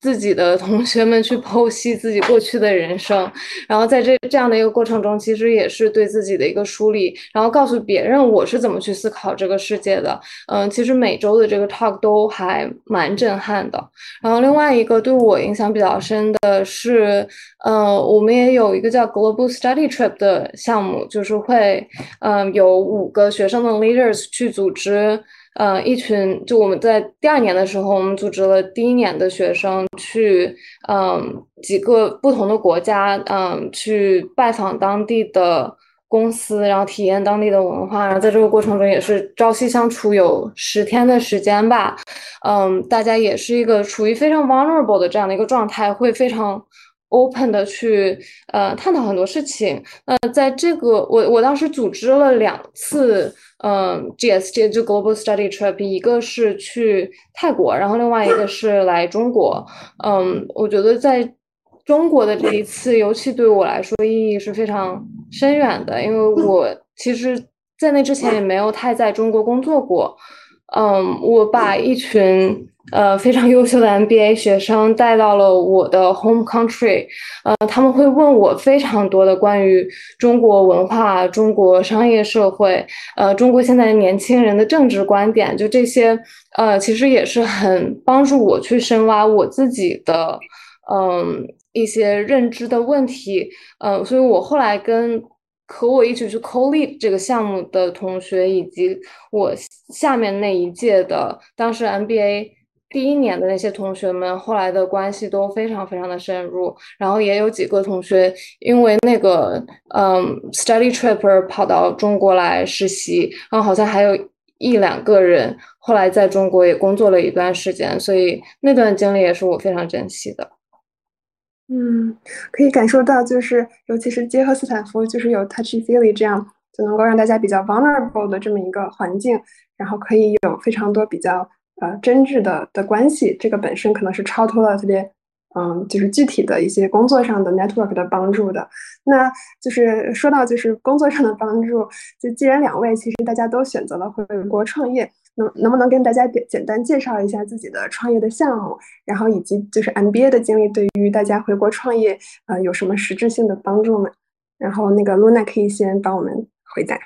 S2: 自己的同学们去剖析自己过去的人生，然后在这这样的一个过程中，其实也是对自己的一个梳理，然后告诉别人我是怎么去思考这个世界的。嗯，其实每周的这个 talk 都还蛮震撼的。然后另外一个对我影响比较深的是，嗯，我们也有一个叫 Global Study Trip 的项目，就是会，嗯，有五个学生的 leaders 去组织。呃，一群就我们在第二年的时候，我们组织了第一年的学生去，嗯，几个不同的国家，嗯，去拜访当地的公司，然后体验当地的文化，然后在这个过程中也是朝夕相处有十天的时间吧，嗯，大家也是一个处于非常 vulnerable 的这样的一个状态，会非常。Open 的去呃探讨很多事情。那在这个我我当时组织了两次，嗯，GSG 就 Global Study Trip，一个是去泰国，然后另外一个是来中国。嗯，我觉得在中国的这一次，尤其对我来说意义是非常深远的，因为我其实在那之前也没有太在中国工作过。嗯，我把一群。呃，非常优秀的 MBA 学生带到了我的 home country，呃，他们会问我非常多的关于中国文化、中国商业社会，呃，中国现在年轻人的政治观点，就这些，呃，其实也是很帮助我去深挖我自己的，嗯，一些认知的问题，呃，所以我后来跟和我一起去 co lead 这个项目的同学，以及我下面那一届的当时 MBA。第一年的那些同学们，后来的关系都非常非常的深入，然后也有几个同学因为那个嗯 study trip 跑到中国来实习，然后好像还有一两个人后来在中国也工作了一段时间，所以那段经历也是我非常珍惜的。
S1: 嗯，可以感受到，就是尤其是结合斯坦福，就是有 touchy feely 这样，就能够让大家比较 vulnerable 的这么一个环境，然后可以有非常多比较呃真挚的的关系。这个本身可能是超脱了特别嗯，就是具体的一些工作上的 network 的帮助的。那就是说到就是工作上的帮助，就既然两位其实大家都选择了回国创业。能能不能跟大家简简单介绍一下自己的创业的项目，然后以及就是 MBA 的经历对于大家回国创业呃有什么实质性的帮助呢？然后那个 Luna 可以先帮我们回答。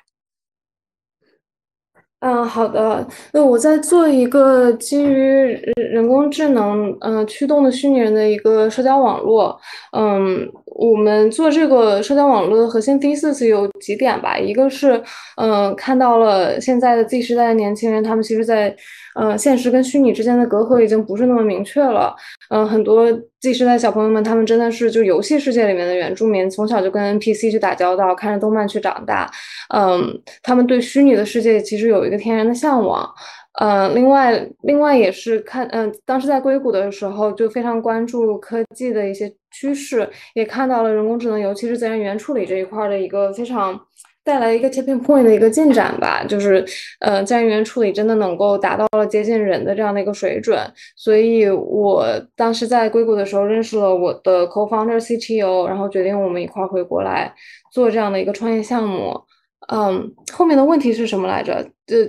S2: 嗯，好的。那我在做一个基于人工智能嗯驱动的虚拟人的一个社交网络。嗯，我们做这个社交网络的核心 thesis 有几点吧。一个是嗯看到了现在的 Z 时代的年轻人，他们其实在。嗯，现实跟虚拟之间的隔阂已经不是那么明确了。嗯，很多 Z 时代小朋友们，他们真的是就游戏世界里面的原住民，从小就跟 NPC 去打交道，看着动漫去长大。嗯，他们对虚拟的世界其实有一个天然的向往。嗯，另外，另外也是看，嗯，当时在硅谷的时候就非常关注科技的一些趋势，也看到了人工智能，尤其是自然语言处理这一块的一个非常。带来一个 tipping point 的一个进展吧，就是，呃，自然语言处理真的能够达到了接近人的这样的一个水准，所以我当时在硅谷的时候认识了我的 co-founder CTO，然后决定我们一块儿回国来做这样的一个创业项目。嗯，后面的问题是什么来着？
S1: 这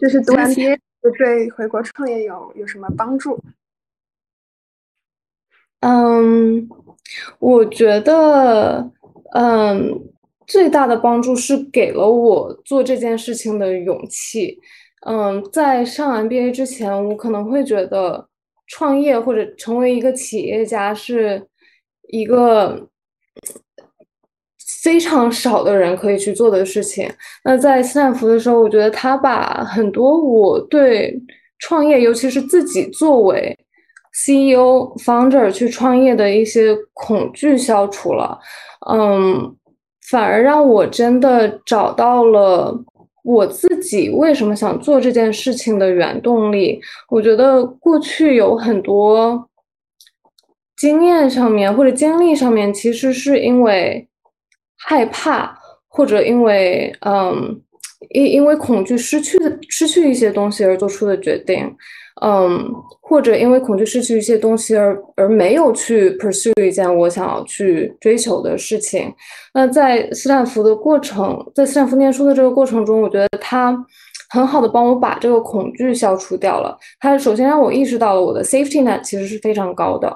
S1: 就是读 MBA 对回国创业有有什么帮助？
S2: 嗯，我觉得，嗯。最大的帮助是给了我做这件事情的勇气。嗯，在上 MBA 之前，我可能会觉得创业或者成为一个企业家是一个非常少的人可以去做的事情。那在斯坦福的时候，我觉得他把很多我对创业，尤其是自己作为 CEO、founder 去创业的一些恐惧消除了。嗯。反而让我真的找到了我自己为什么想做这件事情的原动力。我觉得过去有很多经验上面或者经历上面，其实是因为害怕或者因为嗯，因因为恐惧失去失去一些东西而做出的决定。嗯，或者因为恐惧失去一些东西而而没有去 pursue 一件我想要去追求的事情。那在斯坦福的过程，在斯坦福念书的这个过程中，我觉得他很好的帮我把这个恐惧消除掉了。他首先让我意识到了我的 safety net 其实是非常高的。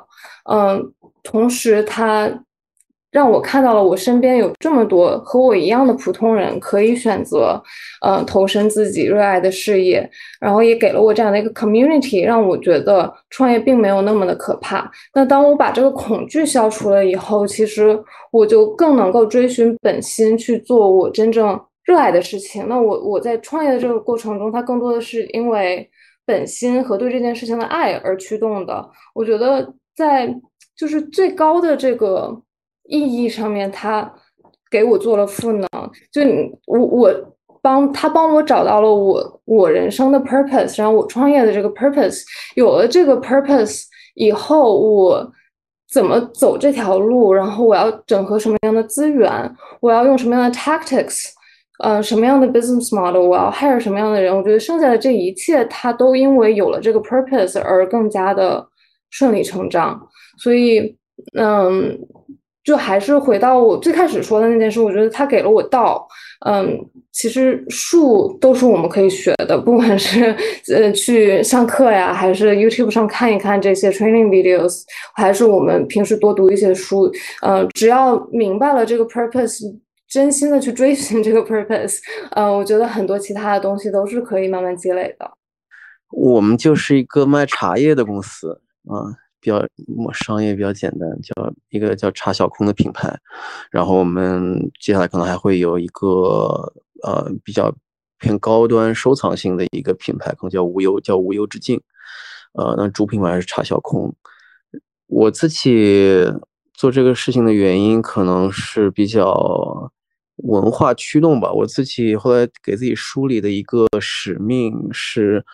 S2: 嗯，同时他。让我看到了我身边有这么多和我一样的普通人可以选择，呃，投身自己热爱的事业，然后也给了我这样的一个 community，让我觉得创业并没有那么的可怕。那当我把这个恐惧消除了以后，其实我就更能够追寻本心去做我真正热爱的事情。那我我在创业的这个过程中，它更多的是因为本心和对这件事情的爱而驱动的。我觉得在就是最高的这个。意义上面，他给我做了赋能，就我我帮他帮我找到了我我人生的 purpose，然后我创业的这个 purpose，有了这个 purpose 以后，我怎么走这条路，然后我要整合什么样的资源，我要用什么样的 tactics，呃，什么样的 business model，我要 hire 什么样的人，我觉得剩下的这一切，它都因为有了这个 purpose 而更加的顺理成章，所以，嗯。就还是回到我最开始说的那件事，我觉得他给了我道。嗯，其实术都是我们可以学的，不管是呃去上课呀，还是 YouTube 上看一看这些 training videos，还是我们平时多读一些书。嗯，只要明白了这个 purpose，真心的去追寻这个 purpose，嗯，我觉得很多其他的东西都是可以慢慢积累的。
S3: 我们就是一个卖茶叶的公司啊。比较商业比较简单，叫一个叫茶小空的品牌，然后我们接下来可能还会有一个呃比较偏高端收藏性的一个品牌，可能叫无忧，叫无忧之境，呃，那主品牌是茶小空。我自己做这个事情的原因可能是比较文化驱动吧，我自己后来给自己梳理的一个使命是。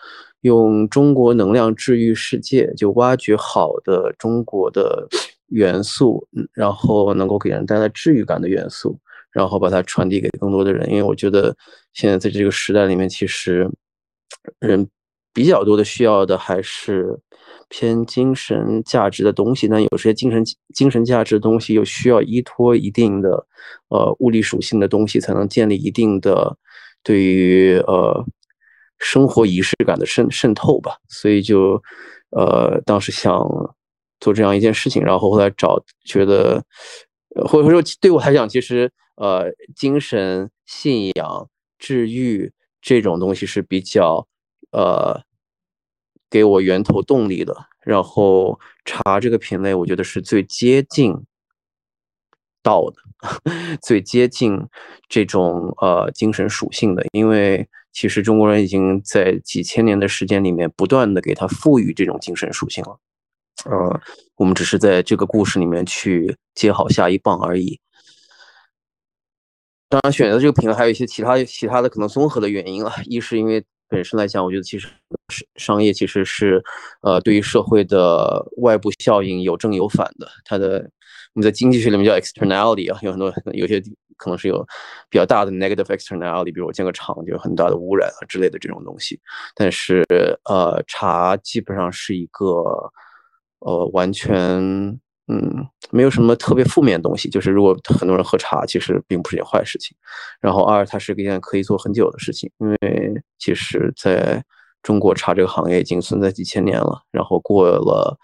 S3: 用中国能量治愈世界，就挖掘好的中国的 [sniffs] 元素，然后能够给人带来治愈感的元素，然后把它传递给更多的人。因为我觉得现在在这个时代里面，其实 [sniffs] 人比较多的需要的还是偏精神价值的东西。那有些精神精神价值的东西又需要依托一定的呃物理属性的东西，才能建立一定的对于呃。生活仪式感的渗渗透吧，所以就，呃，当时想做这样一件事情，然后后来找觉得，或者说对我来讲，其实呃，精神信仰、治愈这种东西是比较呃，给我源头动力的。然后茶这个品类，我觉得是最接近道的，[laughs] 最接近这种呃精神属性的，因为。其实中国人已经在几千年的时间里面不断的给它赋予这种精神属性了，呃，我们只是在这个故事里面去接好下一棒而已。当然，选择这个品类还有一些其他其他的可能综合的原因了。一是因为本身来讲，我觉得其实商业其实是呃对于社会的外部效应有正有反的，它的。我们在经济学里面叫 externality 啊，有很多有些可能是有比较大的 negative externality，比如我建个厂就有很大的污染啊之类的这种东西。但是呃，茶基本上是一个呃完全嗯没有什么特别负面的东西，就是如果很多人喝茶，其实并不是件坏事情。然后二，它是一件可以做很久的事情，因为其实在中国茶这个行业已经存在几千年了，然后过了。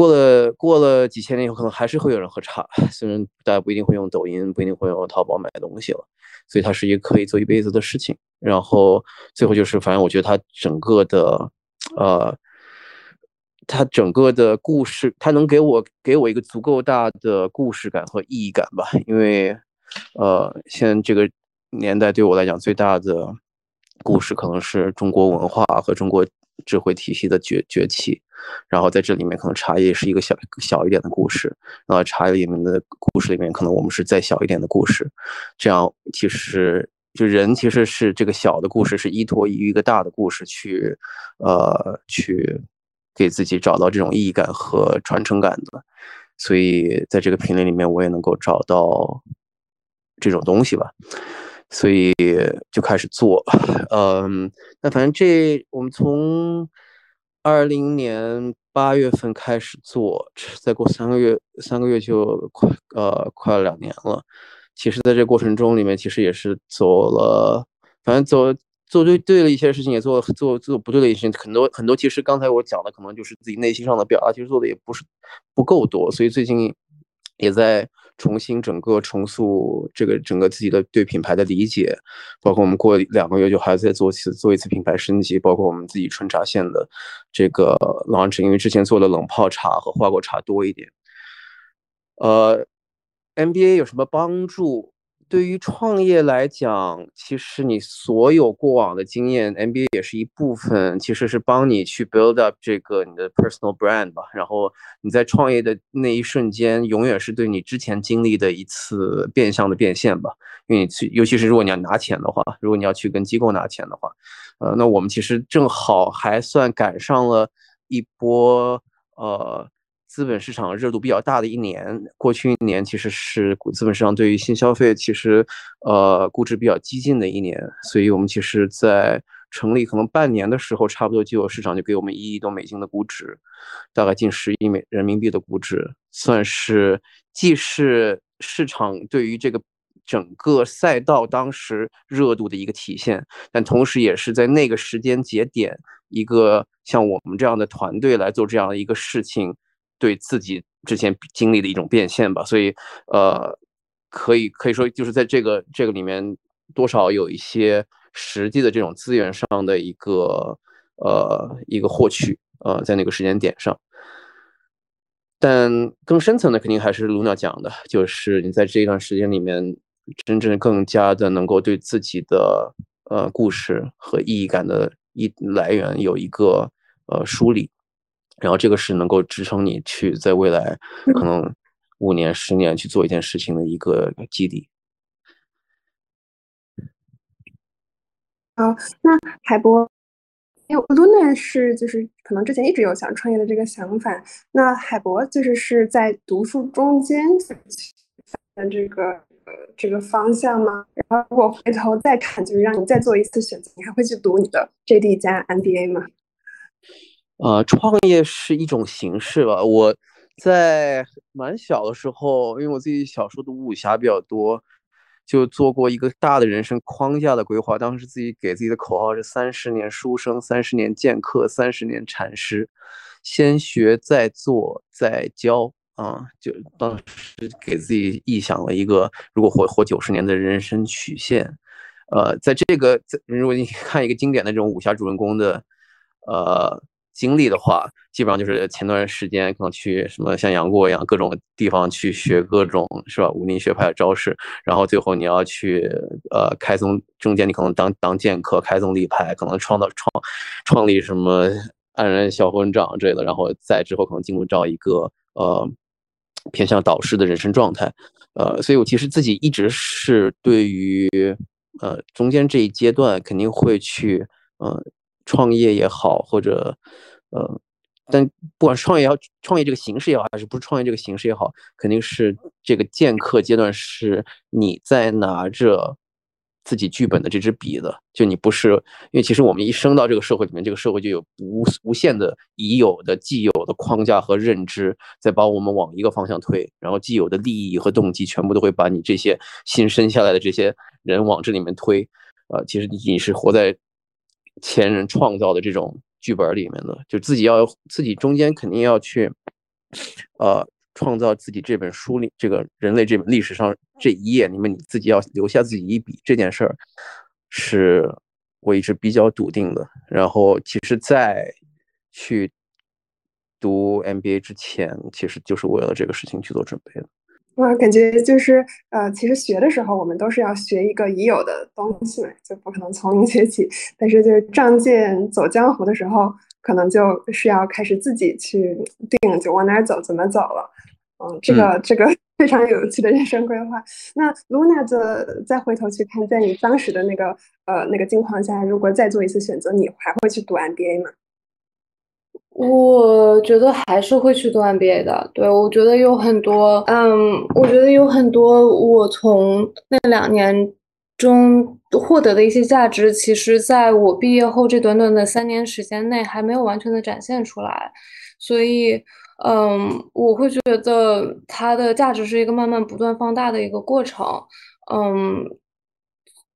S3: 过了过了几千年以后，可能还是会有人喝茶，虽然大家不一定会用抖音，不一定会用淘宝买东西了，所以它是一个可以做一辈子的事情。然后最后就是，反正我觉得它整个的，呃，它整个的故事，它能给我给我一个足够大的故事感和意义感吧。因为，呃，现在这个年代对我来讲最大的故事，可能是中国文化和中国智慧体系的崛崛起。然后在这里面，可能茶叶是一个小小一点的故事，然后茶叶里面的故事里面，可能我们是再小一点的故事，这样其实就人其实是这个小的故事是依托于一个大的故事去，呃，去给自己找到这种意义感和传承感的，所以在这个品类里面，我也能够找到这种东西吧，所以就开始做，嗯，那反正这我们从。二零年八月份开始做，再过三个月，三个月就快呃快两年了。其实，在这过程中里面，其实也是走了，反正走做对对了一些事情，也做做做不对的一些，很多很多。其实刚才我讲的，可能就是自己内心上的表达，其实做的也不是不够多，所以最近也在。重新整个重塑这个整个自己的对品牌的理解，包括我们过两个月就还要再做一次做一次品牌升级，包括我们自己春茶线的这个 launch，因为之前做的冷泡茶和花果茶多一点。呃，MBA 有什么帮助？对于创业来讲，其实你所有过往的经验，MBA 也是一部分，其实是帮你去 build up 这个你的 personal brand 吧。然后你在创业的那一瞬间，永远是对你之前经历的一次变相的变现吧。因为你，尤其是如果你要拿钱的话，如果你要去跟机构拿钱的话，呃，那我们其实正好还算赶上了一波，呃。资本市场热度比较大的一年，过去一年其实是资本市场对于新消费其实呃估值比较激进的一年，所以我们其实，在成立可能半年的时候，差不多就有市场就给我们一亿多美金的估值，大概近十亿美人民币的估值，算是既是市场对于这个整个赛道当时热度的一个体现，但同时也是在那个时间节点，一个像我们这样的团队来做这样的一个事情。对自己之前经历的一种变现吧，所以，呃，可以可以说就是在这个这个里面，多少有一些实际的这种资源上的一个呃一个获取，呃，在那个时间点上。但更深层的肯定还是卢娜讲的，就是你在这一段时间里面，真正更加的能够对自己的呃故事和意义感的一来源有一个呃梳理。然后这个是能够支撑你去在未来可能五年、十年去做一件事情的一个基地。
S1: 好，那海博，因为 Luna 是就是可能之前一直有想创业的这个想法。那海博就是是在读书中间的这个呃这个方向吗？然后如果回头再看，就是让你再做一次选择，你还会去读你的 JD 加 MBA 吗？
S3: 呃，创业是一种形式吧。我在蛮小的时候，因为我自己小时候读武侠比较多。就做过一个大的人生框架的规划，当时自己给自己的口号是三十年书生，三十年剑客，三十年禅师，先学再做再教啊！就当时给自己臆想了一个如果活活九十年的人生曲线。呃，在这个，如果你看一个经典的这种武侠主人公的，呃。经历的话，基本上就是前段时间可能去什么像杨过一样各种地方去学各种是吧？武林学派的招式，然后最后你要去呃开宗中间你可能当当剑客开宗立派，可能创造创创立什么黯然销魂掌之类的，然后再之后可能进入到一个呃偏向导师的人生状态，呃，所以我其实自己一直是对于呃中间这一阶段肯定会去呃创业也好或者。呃，但不管创业也好，创业这个形式也好，还是不是创业这个形式也好，肯定是这个剑客阶段是你在拿着自己剧本的这支笔的。就你不是，因为其实我们一生到这个社会里面，这个社会就有无无限的已有的既有的框架和认知，在把我们往一个方向推，然后既有的利益和动机全部都会把你这些新生下来的这些人往这里面推。呃，其实你是活在前人创造的这种。剧本里面的，就自己要自己中间肯定要去，呃，创造自己这本书里这个人类这本历史上这一页里面，你自己要留下自己一笔，这件事儿是我一直比较笃定的。然后，其实，在去读 MBA 之前，其实就是为了这个事情去做准备的。
S1: 我感觉就是呃，其实学的时候我们都是要学一个已有的东西嘛，就不可能从零学起。但是就是仗剑走江湖的时候，可能就是要开始自己去定，就往哪走怎么走了。嗯，这个这个 [laughs] 非常有趣的人生规划。那 Luna 的再回头去看，在你当时的那个呃那个境况下，如果再做一次选择，你还会去读 MBA 吗？
S2: 我觉得还是会去读 MBA 的。对我觉得有很多，嗯，我觉得有很多我从那两年中获得的一些价值，其实在我毕业后这短短的三年时间内还没有完全的展现出来。所以，嗯，我会觉得它的价值是一个慢慢不断放大的一个过程。嗯。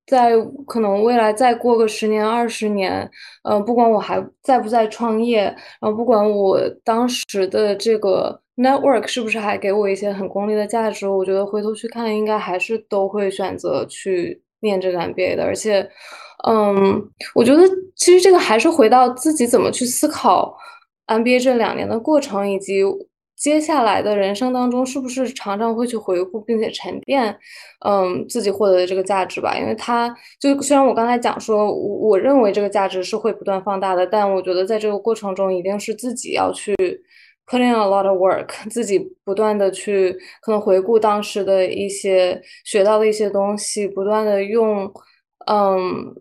S2: 在可能未来再过个十年二十年，嗯，不管我还在不在创业，然后不管我当时的这个 network 是不是还给我一些很功利的价值，我觉得回头去看，应该还是都会选择去念这个 MBA 的。而且，嗯，我觉得其实这个还是回到自己怎么去思考 MBA 这两年的过程，以及。接下来的人生当中，是不是常常会去回顾并且沉淀，嗯，自己获得的这个价值吧？因为它就虽然我刚才讲说，我我认为这个价值是会不断放大的，但我觉得在这个过程中，一定是自己要去 putting a lot of work，自己不断的去可能回顾当时的一些学到的一些东西，不断的用，嗯，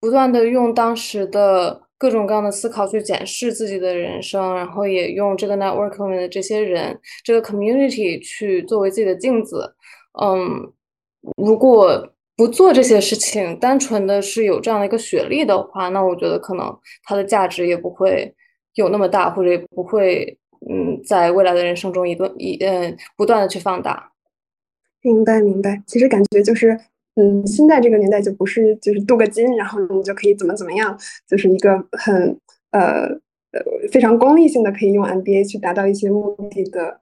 S2: 不断的用当时的。各种各样的思考去检视自己的人生，然后也用这个 network 里面的这些人，这个 community 去作为自己的镜子。嗯，如果不做这些事情，单纯的是有这样的一个学历的话，那我觉得可能它的价值也不会有那么大，或者也不会嗯，在未来的人生中一段一嗯不断的去放大。
S1: 明白，明白。其实感觉就是。嗯，现在这个年代就不是就是镀个金，然后你就可以怎么怎么样，就是一个很呃呃非常功利性的可以用 MBA 去达到一些目的的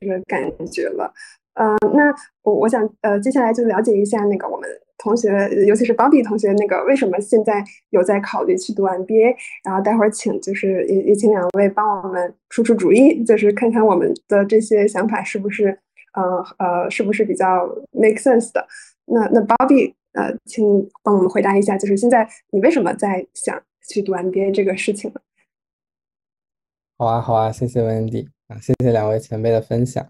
S1: 这个感觉了。呃，那我我想呃接下来就了解一下那个我们同学，尤其是 Bobby 同学那个为什么现在有在考虑去读 MBA，然后待会儿请就是也也请两位帮我们出出主意，就是看看我们的这些想法是不是呃呃是不是比较 make sense 的。那那 Bobby，呃，请帮我们回答一下，就是现在你为什么在想去读 MBA 这个事情呢？
S4: 好啊，好啊，谢谢 Wendy 啊，谢谢两位前辈的分享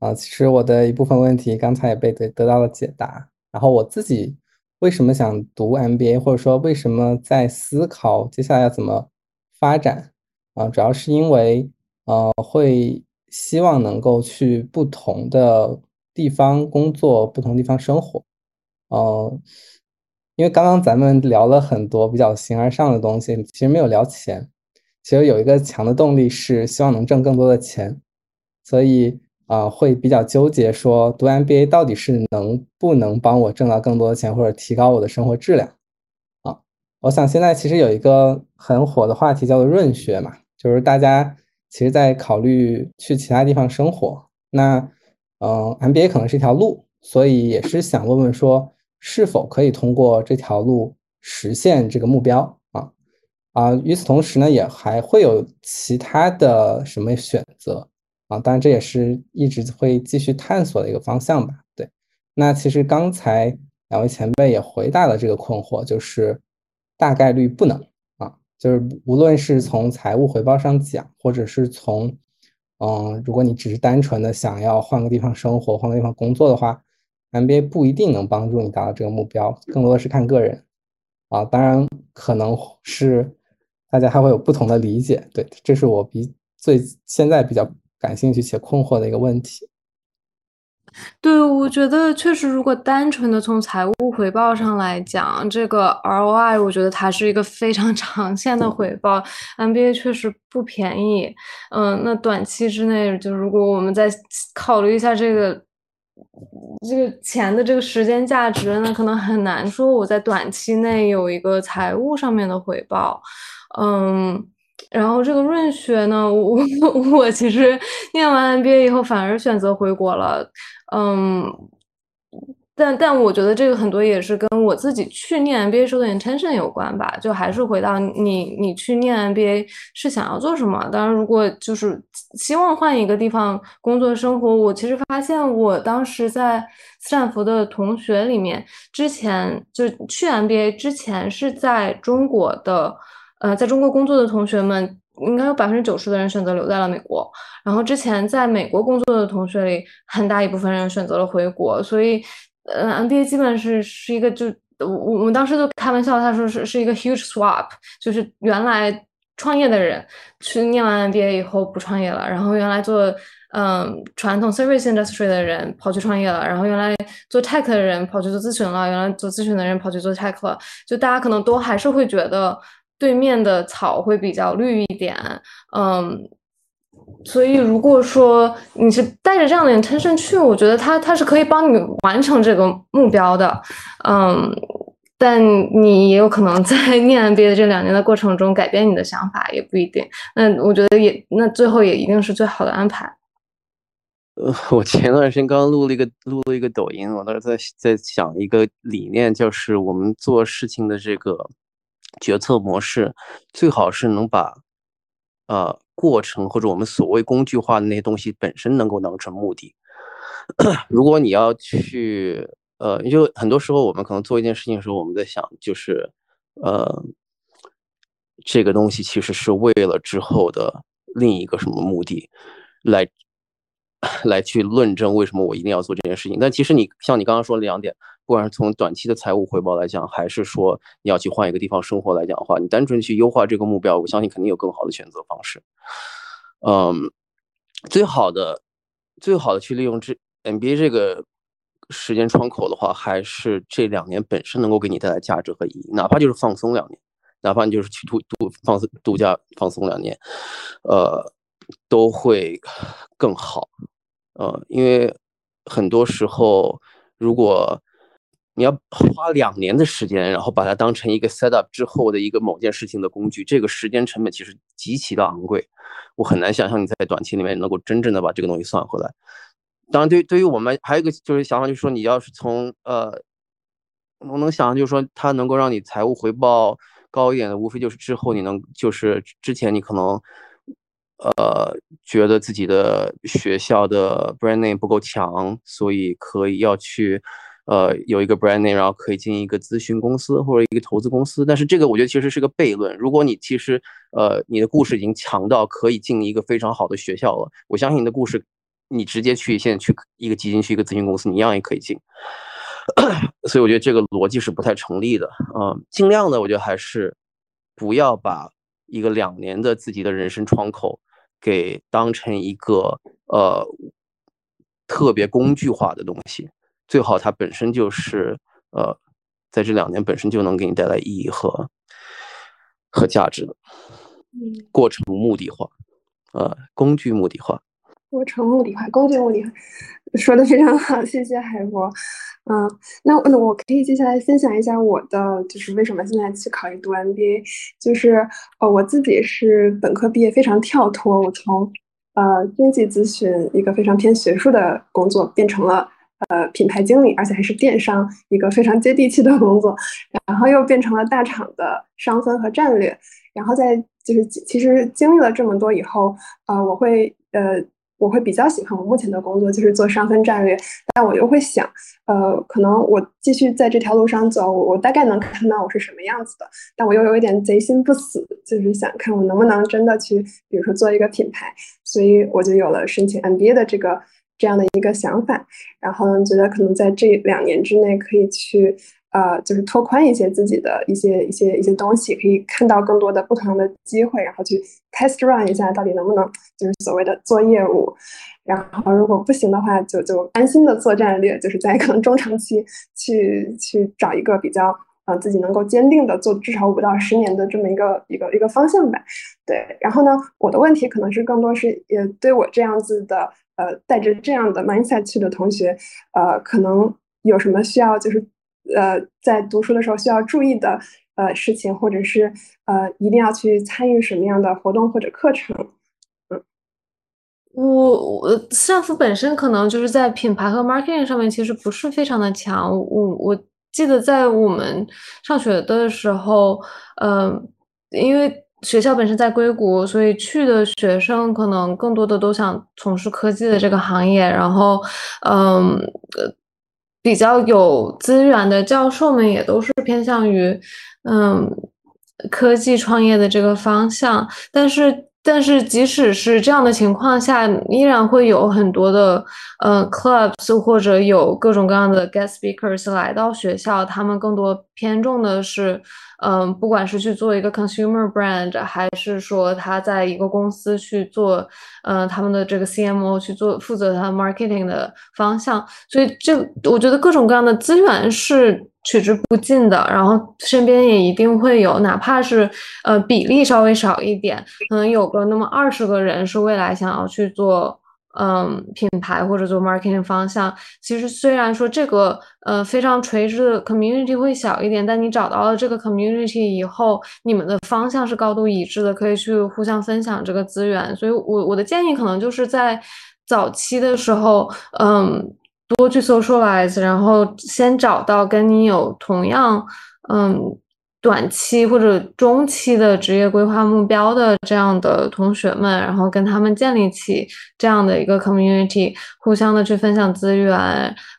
S4: 啊。其实我的一部分问题刚才也被得得到了解答。然后我自己为什么想读 MBA，或者说为什么在思考接下来要怎么发展啊，主要是因为呃会希望能够去不同的地方工作，不同地方生活，呃，因为刚刚咱们聊了很多比较形而上的东西，其实没有聊钱。其实有一个强的动力是希望能挣更多的钱，所以啊会比较纠结，说读 MBA 到底是能不能帮我挣到更多的钱，或者提高我的生活质量啊？我想现在其实有一个很火的话题叫做润学嘛，就是大家其实在考虑去其他地方生活，那嗯 MBA 可能是一条路，所以也是想问问说是否可以通过这条路实现这个目标。啊，啊与此同时呢，也还会有其他的什么选择啊？当然，这也是一直会继续探索的一个方向吧。对，那其实刚才两位前辈也回答了这个困惑，就是大概率不能啊，就是无论是从财务回报上讲，或者是从嗯，如果你只是单纯的想要换个地方生活、换个地方工作的话，MBA 不一定能帮助你达到这个目标，更多的是看个人啊。当然，可能是。大家还会有不同的理解，对，这是我比最现在比较感兴趣且困惑的一个问题。
S2: 对，我觉得确实，如果单纯的从财务回报上来讲，这个 ROI，我觉得它是一个非常 [laughs] 长线的回报。MBA 确实不便宜，嗯，那短期之内，就如果我们再考虑一下这个这个钱的这个时间价值，那可能很难说我在短期内有一个财务上面的回报。嗯，然后这个润学呢，我 [laughs] 我其实念完 MBA 以后反而选择回国了。嗯，但但我觉得这个很多也是跟我自己去念 MBA 时候的 intention 有关吧。就还是回到你你去念 MBA 是想要做什么？当然，如果就是希望换一个地方工作生活，我其实发现我当时在斯坦福的同学里面，之前就去 MBA 之前是在中国的。呃，在中国工作的同学们，应该有百分之九十的人选择留在了美国。然后之前在美国工作的同学里，很大一部分人选择了回国。所以，呃，MBA 基本是是一个，就我我们当时都开玩笑，他说是是一个 huge swap，就是原来创业的人去念完 MBA 以后不创业了，然后原来做嗯传统 service industry 的人跑去创业了，然后原来做 tech 的人跑去做咨询了，原来做咨询的人跑去做 tech 了，就大家可能都还是会觉得。对面的草会比较绿一点，嗯，所以如果说你是带着这样的 intention 去，我觉得他他是可以帮你完成这个目标的，嗯，但你也有可能在念 MBA 的这两年的过程中改变你的想法，也不一定。那我觉得也，那最后也一定是最好的安排。
S3: 呃，[laughs] 我前段时间刚录了一个录了一个抖音，我当时在在想一个理念，就是我们做事情的这个。决策模式最好是能把，呃，过程或者我们所谓工具化的那些东西本身能够当成目的。如果你要去，呃，就很多时候我们可能做一件事情的时候，我们在想，就是，呃，这个东西其实是为了之后的另一个什么目的来。[laughs] 来去论证为什么我一定要做这件事情，但其实你像你刚刚说的两点，不管是从短期的财务回报来讲，还是说你要去换一个地方生活来讲的话，你单纯去优化这个目标，我相信肯定有更好的选择方式。嗯，最好的、最好的去利用这 MBA 这个时间窗口的话，还是这两年本身能够给你带来价值和意义，哪怕就是放松两年，哪怕你就是去度度放松度假放松两年，呃，都会更好。呃，因为很多时候，如果你要花两年的时间，然后把它当成一个 set up 之后的一个某件事情的工具，这个时间成本其实极其的昂贵。我很难想象你在短期里面能够真正的把这个东西算回来。当然，对对于我们还有一个就是想法，就是说你要是从呃，我能想象就是说它能够让你财务回报高一点的，无非就是之后你能就是之前你可能。呃，觉得自己的学校的 brand name 不够强，所以可以要去，呃，有一个 brand name，然后可以进一个咨询公司或者一个投资公司。但是这个我觉得其实是个悖论。如果你其实，呃，你的故事已经强到可以进一个非常好的学校了，我相信你的故事，你直接去现在去一个基金去一个咨询公司，你一样也可以进。[clears throat] 所以我觉得这个逻辑是不太成立的。嗯，尽量的，我觉得还是不要把。一个两年的自己的人生窗口，给当成一个呃特别工具化的东西，最好它本身就是呃在这两年本身就能给你带来意义和和价值的，过程目的化，呃，工具目的化。
S1: 过程目的化，工具目的化，说的非常好，谢谢海博。嗯，那那我可以接下来分享一下我的，就是为什么现在去考虑读 MBA，就是呃我自己是本科毕业，非常跳脱，我从呃经济咨询一个非常偏学术的工作，变成了呃品牌经理，而且还是电商一个非常接地气的工作，然后又变成了大厂的商分和战略，然后在就是其实经历了这么多以后，呃我会呃。我会比较喜欢我目前的工作，就是做商分战略，但我又会想，呃，可能我继续在这条路上走，我大概能看到我是什么样子的，但我又有一点贼心不死，就是想看我能不能真的去，比如说做一个品牌，所以我就有了申请 MBA 的这个这样的一个想法，然后呢，觉得可能在这两年之内可以去。呃，就是拓宽一些自己的一些一些一些东西，可以看到更多的不同的机会，然后去 test run 一下，到底能不能就是所谓的做业务。然后如果不行的话，就就安心的做战略，就是在可能中长期去去找一个比较呃自己能够坚定的做至少五到十年的这么一个一个一个方向吧。对，然后呢，我的问题可能是更多是也对我这样子的呃带着这样的 mindset 去的同学，呃，可能有什么需要就是。呃，在读书的时候需要注意的呃事情，或者是呃一定要去参与什么样的活动或者课程？
S2: 嗯，我我上司本身可能就是在品牌和 marketing 上面其实不是非常的强。我我记得在我们上学的时候，嗯，因为学校本身在硅谷，所以去的学生可能更多的都想从事科技的这个行业，然后嗯。比较有资源的教授们也都是偏向于，嗯，科技创业的这个方向，但是。但是即使是这样的情况下，依然会有很多的呃 clubs 或者有各种各样的 guest speakers 来到学校，他们更多偏重的是，嗯，不管是去做一个 consumer brand，还是说他在一个公司去做，嗯，他们的这个 CMO 去做负责他 marketing 的方向，所以这我觉得各种各样的资源是。取之不尽的，然后身边也一定会有，哪怕是呃比例稍微少一点，可能有个那么二十个人是未来想要去做嗯品牌或者做 marketing 方向。其实虽然说这个呃非常垂直的 community 会小一点，但你找到了这个 community 以后，你们的方向是高度一致的，可以去互相分享这个资源。所以我我的建议可能就是在早期的时候，嗯。多去 socialize，然后先找到跟你有同样嗯短期或者中期的职业规划目标的这样的同学们，然后跟他们建立起这样的一个 community，互相的去分享资源。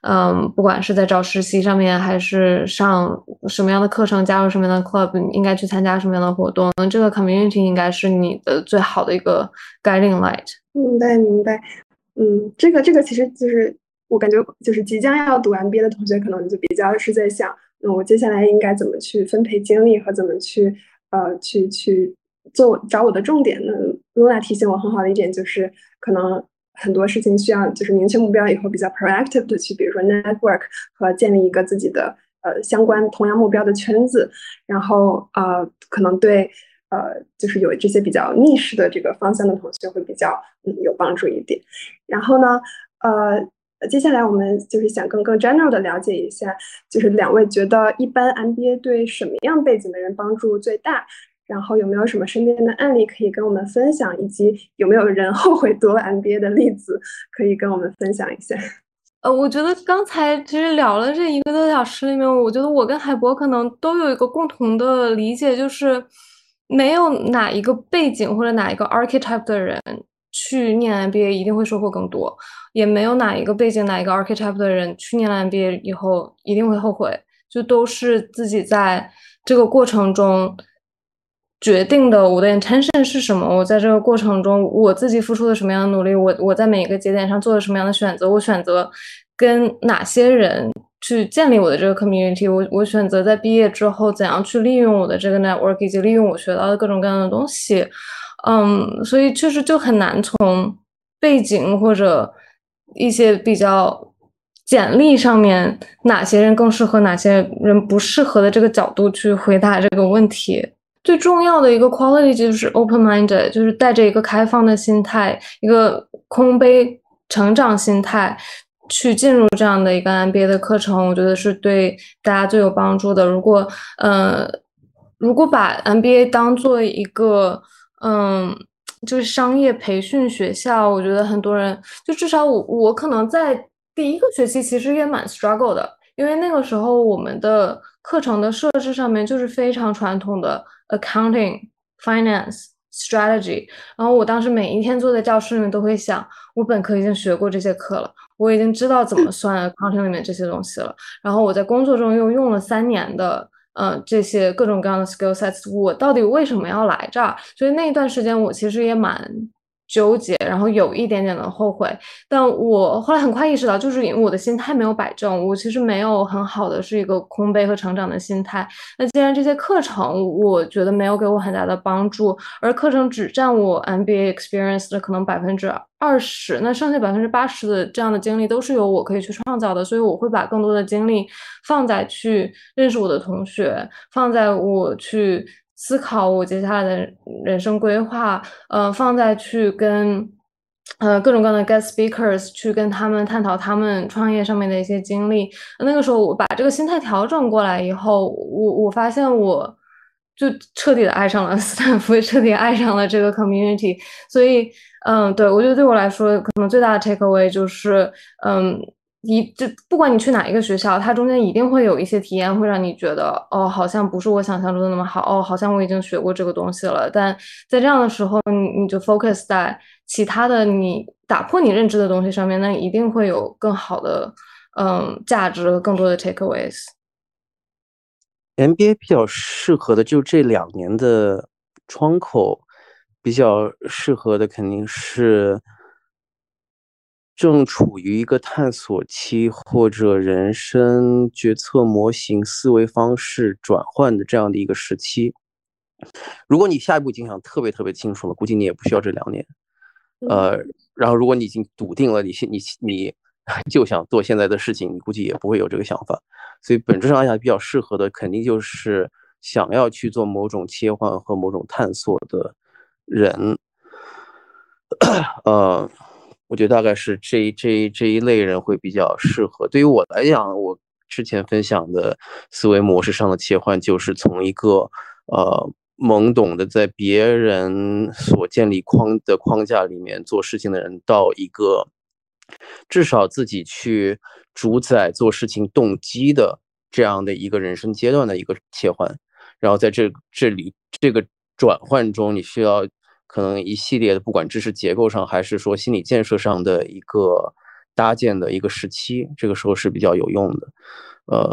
S2: 嗯，不管是在找实习上面，还是上什么样的课程，加入什么样的 club，应该去参加什么样的活动，这个 community 应该是你的最好的一个 guiding light。
S1: 明白，明白。嗯，这个这个其实就是。我感觉就是即将要读 MBA 的同学，可能就比较是在想，那我接下来应该怎么去分配精力和怎么去呃去去做找我的重点呢？Luna 提醒我很好的一点就是，可能很多事情需要就是明确目标以后比较 proactive 的去，比如说 network 和建立一个自己的呃相关同样目标的圈子，然后呃可能对呃就是有这些比较逆势的这个方向的同学会比较嗯有帮助一点。然后呢呃。接下来我们就是想更更 general 的了解一下，就是两位觉得一般 MBA 对什么样背景的人帮助最大？然后有没有什么身边的案例可以跟我们分享？以及有没有人后悔读了 MBA 的例子可以跟我们分享一下？[laughs]
S2: 呃，我觉得刚才其实聊了这一个多小时里面，我觉得我跟海博可能都有一个共同的理解，就是没有哪一个背景或者哪一个 archetype 的人。去念 MBA 一定会收获更多，也没有哪一个背景、哪一个 archetype 的人去念了 MBA 以后一定会后悔，就都是自己在这个过程中决定的。我的 intention 是什么？我在这个过程中我自己付出了什么样的努力？我我在每一个节点上做了什么样的选择？我选择跟哪些人去建立我的这个 community。我我选择在毕业之后怎样去利用我的这个 network，以及利用我学到的各种各样的东西。嗯，所以确实就很难从背景或者一些比较简历上面哪些人更适合，哪些人不适合的这个角度去回答这个问题。最重要的一个 quality 就是 open minded，就是带着一个开放的心态，一个空杯成长心态去进入这样的一个 MBA 的课程，我觉得是对大家最有帮助的。如果呃，如果把 MBA 当做一个嗯，就是商业培训学校，我觉得很多人就至少我我可能在第一个学期其实也蛮 struggle 的，因为那个时候我们的课程的设置上面就是非常传统的。Accounting, finance, strategy。然后我当时每一天坐在教室里面都会想，我本科已经学过这些课了，我已经知道怎么算 accounting 里面这些东西了。然后我在工作中又用了三年的，嗯，这些各种各样的 skill sets，我到底为什么要来这儿？所以那一段时间我其实也蛮。纠结，然后有一点点的后悔，但我后来很快意识到，就是因为我的心态没有摆正，我其实没有很好的是一个空杯和成长的心态。那既然这些课程我觉得没有给我很大的帮助，而课程只占我 MBA experience 的可能百分之二十，那剩下百分之八十的这样的经历都是由我可以去创造的，所以我会把更多的精力放在去认识我的同学，放在我去。思考我接下来的人生规划，呃，放在去跟呃各种各样的 guest speakers 去跟他们探讨他们创业上面的一些经历。那个时候我把这个心态调整过来以后，我我发现我就彻底的爱上了斯坦福，彻底爱上了这个 community。所以，嗯，对我觉得对我来说，可能最大的 take away 就是，嗯。一就不管你去哪一个学校，它中间一定会有一些体验，会让你觉得哦，好像不是我想象中的那么好哦，好像我已经学过这个东西了。但在这样的时候，你你就 focus 在其他的你打破你认知的东西上面，那一定会有更好的嗯价值和更多的 takeaways。
S3: MBA 比较适合的就这两年的窗口，比较适合的肯定是。正处于一个探索期或者人生决策模型、思维方式转换的这样的一个时期。如果你下一步已经想特别特别清楚了，估计你也不需要这两年。呃，然后如果你已经笃定了，你现你你 [laughs] 就想做现在的事情，你估计也不会有这个想法。所以本质上来讲比较适合的，肯定就是想要去做某种切换和某种探索的人。[coughs] 呃。我觉得大概是这这这一类人会比较适合。对于我来讲，我之前分享的思维模式上的切换，就是从一个呃懵懂的在别人所建立框的框架里面做事情的人，到一个至少自己去主宰做事情动机的这样的一个人生阶段的一个切换。然后在这这里这个转换中，你需要。可能一系列的，不管知识结构上，还是说心理建设上的一个搭建的一个时期，这个时候是比较有用的，呃，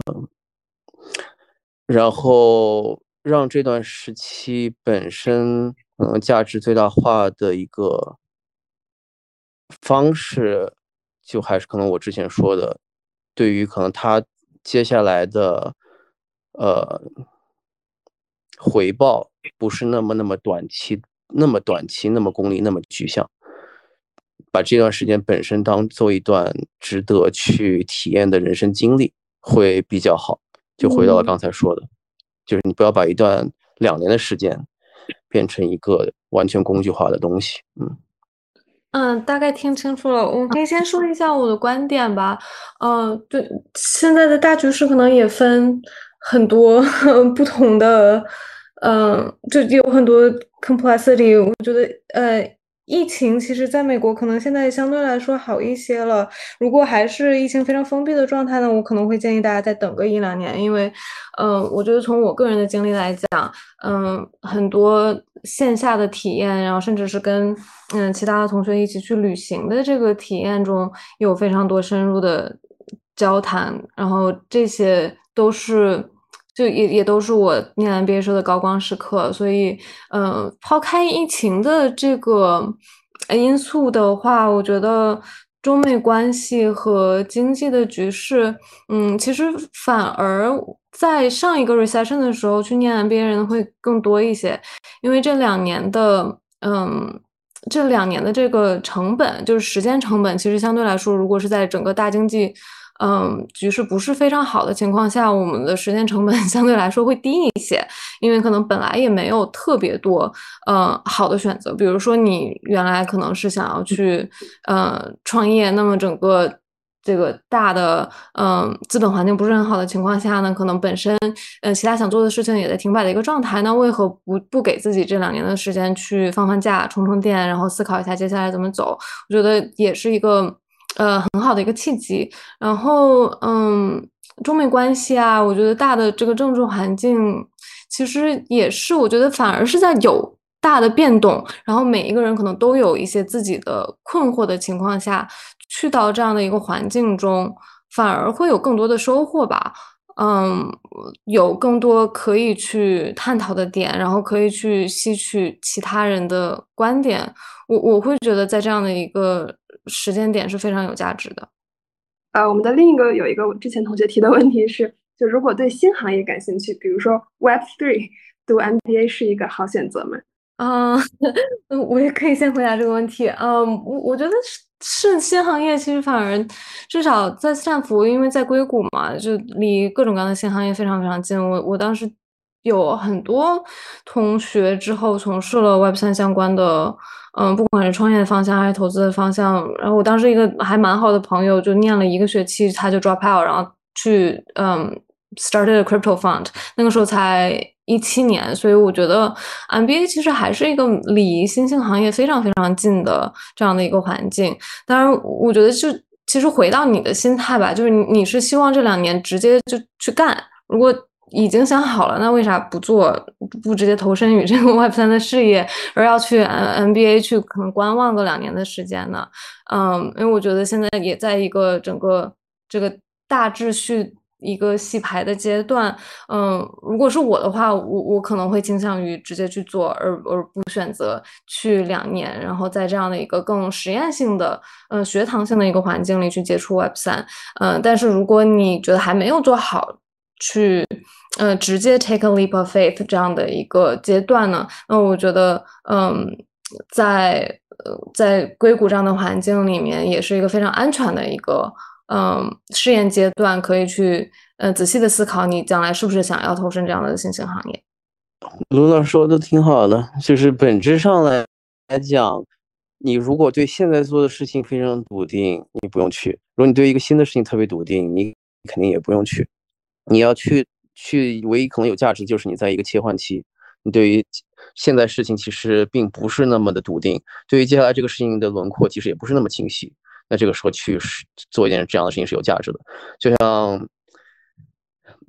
S3: 然后让这段时期本身可能价值最大化的一个方式，就还是可能我之前说的，对于可能他接下来的呃回报不是那么那么短期。那么短期，那么功利，那么具象，把这段时间本身当做一段值得去体验的人生经历，会比较好。就回到了刚才说的，就是你不要把一段两年的时间变成一个完全工具化的东西。嗯
S2: 嗯，大概听清楚了。我可以先说一下我的观点吧。嗯，对，现在的大局势可能也分很多 [laughs] 不同的。嗯，就有很多 complexity。我觉得，呃，疫情其实在美国可能现在相对来说好一些了。如果还是疫情非常封闭的状态呢，我可能会建议大家再等个一两年，因为，嗯，我觉得从我个人的经历来讲，嗯，很多线下的体验，然后甚至是跟嗯其他的同学一起去旅行的这个体验中有非常多深入的交谈，然后这些都是。就也也都是我念完毕业时候的高光时刻，所以，嗯，抛开疫情的这个因素的话，我觉得中美关系和经济的局势，嗯，其实反而在上一个 recession 的时候去念 MBA 人会更多一些，因为这两年的，嗯，这两年的这个成本就是时间成本，其实相对来说，如果是在整个大经济。嗯，局势不是非常好的情况下，我们的时间成本 [laughs] 相对来说会低一些，因为可能本来也没有特别多呃好的选择。比如说你原来可能是想要去呃创业，那么整个这个大的嗯资本环境不是很好的情况下呢，可能本身呃其他想做的事情也在停摆的一个状态。那为何不不给自己这两年的时间去放放假、充充电，然后思考一下接下来怎么走？我觉得也是一个。呃，很好的一个契机。然后，嗯，中美关系啊，我觉得大的这个政治环境，其实也是，我觉得反而是在有大的变动，然后每一个人可能都有一些自己的困惑的情况下，去到这样的一个环境中，反而会有更多的收获吧。嗯，有更多可以去探讨的点，然后可以去吸取其他人的观点。我我会觉得在这样的一个。时间点是非常有价值的。
S1: 呃，我们的另一个有一个之前同学提的问题是，就如果对新行业感兴趣，比如说 Web Three，读 MBA 是一个好选择吗？[laughs]
S2: 嗯，我也可以先回答这个问题。嗯，我我觉得是是新行业，其实反而至少在斯坦福，因为在硅谷嘛，就离各种各样的新行业非常非常近。我我当时有很多同学之后从事了 Web 三相关的。嗯，不管是创业的方向还是投资的方向，然后我当时一个还蛮好的朋友就念了一个学期，他就 drop out，然后去嗯 started a crypto fund，那个时候才一七年，所以我觉得 MBA 其实还是一个离新兴行业非常非常近的这样的一个环境。当然，我觉得就其实回到你的心态吧，就是你你是希望这两年直接就去干，如果。已经想好了，那为啥不做？不直接投身于这个 Web 三的事业，而要去 M MBA 去可能观望个两年的时间呢？嗯，因为我觉得现在也在一个整个这个大秩序一个洗牌的阶段。嗯，如果是我的话，我我可能会倾向于直接去做，而而不选择去两年，然后在这样的一个更实验性的、嗯学堂性的一个环境里去接触 Web 三。嗯，但是如果你觉得还没有做好，去。呃，直接 take a leap of faith 这样的一个阶段呢，那我觉得，嗯，在呃在硅谷这样的环境里面，也是一个非常安全的一个嗯试验阶段，可以去呃仔细的思考你将来是不是想要投身这样的新兴行业。
S3: 卢老师说的挺好的，就是本质上来来讲，你如果对现在做的事情非常笃定，你不用去；如果你对一个新的事情特别笃定，你肯定也不用去。你要去。去唯一可能有价值就是你在一个切换期，你对于现在事情其实并不是那么的笃定，对于接下来这个事情的轮廓其实也不是那么清晰。那这个时候去做一件这样的事情是有价值的。就像，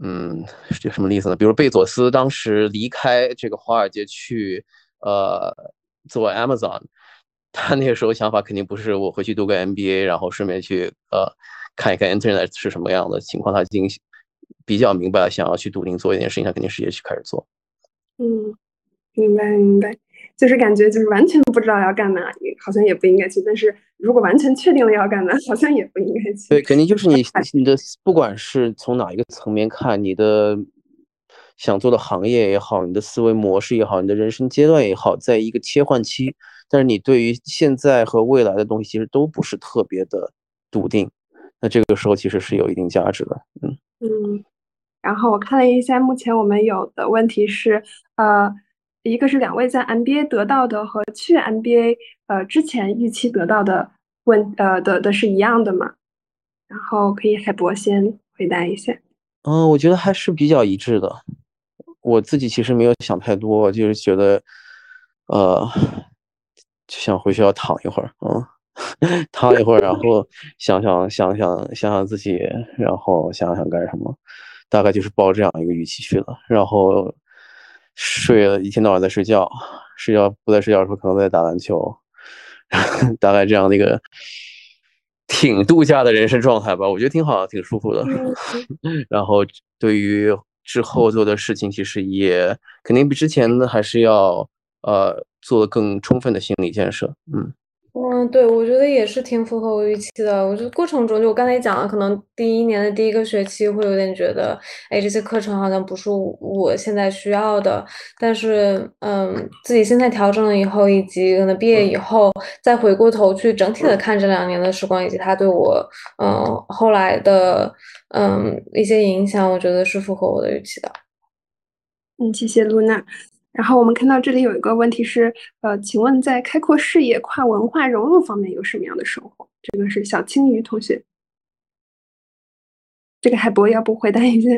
S3: 嗯，这什么意思呢？比如贝佐斯当时离开这个华尔街去呃做 Amazon，[laughs] 他那个时候想法肯定不是我回去读个 MBA，然后顺便去呃看一看 Internet 是什么样的情况，他进行。比较明白，想要去笃定做一件事情，他肯定直接去开始做。
S1: 嗯，明白明白，就是感觉就是完全不知道要干嘛，好像也不应该去。但是如果完全确定了要干嘛，好像也不应该去。
S3: 对，肯定就是你你的不管是从哪一个层面看，你的想做的行业也好，你的思维模式也好，你的人生阶段也好，在一个切换期，但是你对于现在和未来的东西其实都不是特别的笃定，那这个时候其实是有一定价值的。嗯
S1: 嗯。然后我看了一下，目前我们有的问题是，呃，一个是两位在 MBA 得到的和去 MBA 呃之前预期得到的问呃的的是一样的吗？然后可以海博先回答一下。
S3: 嗯，我觉得还是比较一致的。我自己其实没有想太多，就是觉得，呃，就想回学校躺一会儿，嗯，[laughs] 躺一会儿，然后想想想想想想自己，然后想想干什么。大概就是抱这样一个预期去了，然后睡了一天到晚在睡觉，睡觉不在睡觉的时候可能在打篮球，大概这样的一个挺度假的人生状态吧，我觉得挺好，挺舒服的。[laughs] 然后对于之后做的事情，其实也肯定比之前的还是要呃做更充分的心理建设。嗯
S2: 嗯，对，我觉得也是挺符合我预期的。我觉得过程中，就我刚才讲了，可能第一年的第一个学期会有点觉得，哎，这些课程好像不是我现在需要的。但是，嗯，自己心态调整了以后，以及可能毕业以后，再回过头去整体的看这两年的时光，以及它对我，嗯，后来的，嗯，一些影响，我觉得是符合我的预期的。
S1: 嗯，谢谢露娜。然后我们看到这里有一个问题是，呃，请问在开阔视野、跨文化融入方面有什么样的收获？这个是小青鱼同学，这个海博要不回答一下？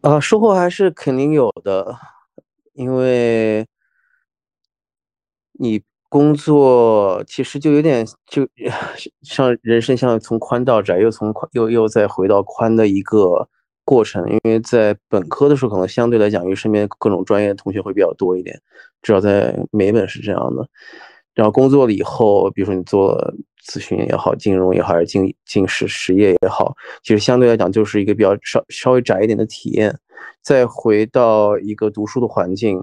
S3: 啊，收获还是肯定有的，因为你工作其实就有点就 [laughs] 像人生像从宽到窄，又从宽又又再回到宽的一个。过程，因为在本科的时候，可能相对来讲，因为身边各种专业的同学会比较多一点，至少在美本是这样的。然后工作了以后，比如说你做咨询也好，金融也好，还是进进实实业也好，其实相对来讲就是一个比较稍稍微窄一点的体验。再回到一个读书的环境，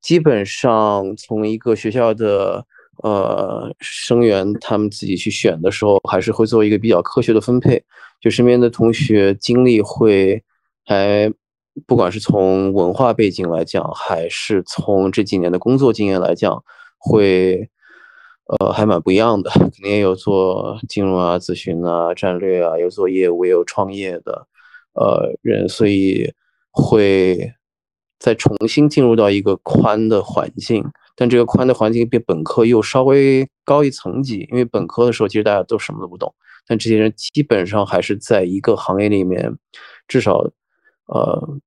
S3: 基本上从一个学校的呃生源他们自己去选的时候，还是会做一个比较科学的分配。就身边的同学经历会，还不管是从文化背景来讲，还是从这几年的工作经验来讲，会，呃，还蛮不一样的。肯定也有做金融啊、咨询啊、战略啊，有做业务，也有创业的，呃，人，所以会再重新进入到一个宽的环境。但这个宽的环境比本科又稍微高一层级，因为本科的时候其实大家都什么都不懂。但这些人基本上还是在一个行业里面，至少，呃，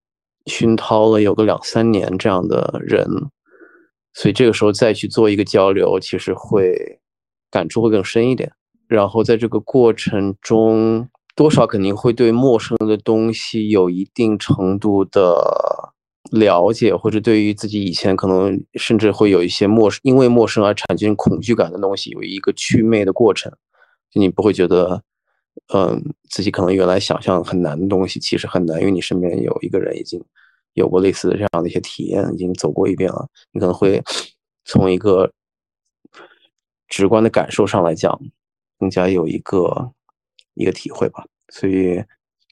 S3: 熏陶了有个两三年这样的人，所以这个时候再去做一个交流，其实会感触会更深一点。然后在这个过程中，多少肯定会对陌生的东西有一定程度的了解，或者对于自己以前可能甚至会有一些陌生，因为陌生而产生恐惧感的东西，有一个祛魅的过程。就你不会觉得，嗯，自己可能原来想象很难的东西其实很难，因为你身边有一个人已经有过类似的这样的一些体验，已经走过一遍了。你可能会 [sniffs] 从一个直观的感受上来讲，更加有一个一个体会吧。所以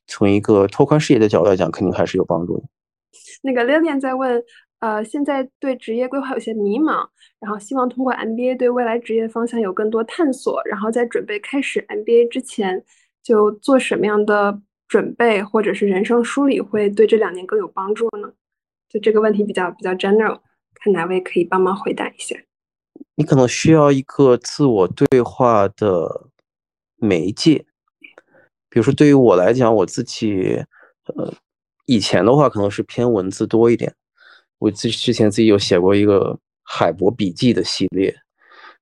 S3: 从一个拓宽视野的角度来讲，肯定还是有帮助的。
S1: 那个 Lilian 在问。呃，现在对职业规划有些迷茫，然后希望通过 MBA 对未来职业方向有更多探索，然后在准备开始 MBA 之前，就做什么样的准备或者是人生梳理会对这两年更有帮助呢？就这个问题比较比较 general，看哪位可以帮忙回答一下。
S3: 你可能需要一个自我对话的媒介，比如说对于我来讲，我自己呃以前的话可能是偏文字多一点。我之之前自己有写过一个海博笔记的系列，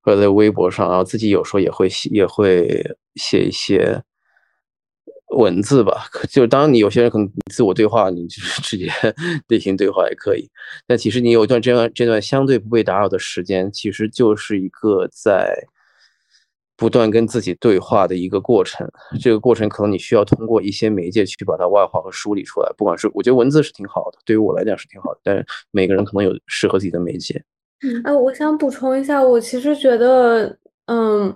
S3: 或者在微博上，然后自己有时候也会写，也会写一些文字吧。可就是当你有些人可能自我对话，你就是 [laughs] 直接内心对话也可以。但其实你有一段这段这段相对不被打扰的时间，其实就是一个在。不断跟自己对话的一个过程，这个过程可能你需要通过一些媒介去把它外化和梳理出来。不管是我觉得文字是挺好的，对于我来讲是挺好的，但是每个人可能有适合自己的媒介。
S2: 哎，我想补充一下，我其实觉得，嗯。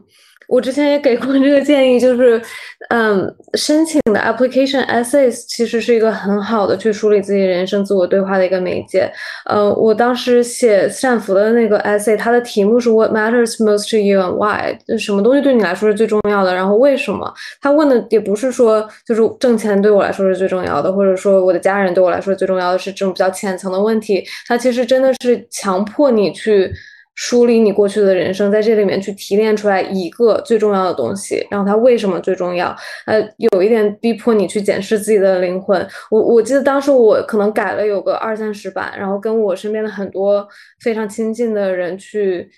S2: 我之前也给过这个建议，就是，嗯，申请的 application essays 其实是一个很好的去梳理自己人生、自我对话的一个媒介。呃，我当时写斯坦福的那个 essay，它的题目是 What matters most to you and why？就什么东西对你来说是最重要的？然后为什么？他问的也不是说就是挣钱对我来说是最重要的，或者说我的家人对我来说最重要的是这种比较浅层的问题。它其实真的是强迫你去。梳理你过去的人生，在这里面去提炼出来一个最重要的东西，然后它为什么最重要？呃，有一点逼迫你去检视自己的灵魂。我我记得当时我可能改了有个二三十版，然后跟我身边的很多非常亲近的人去。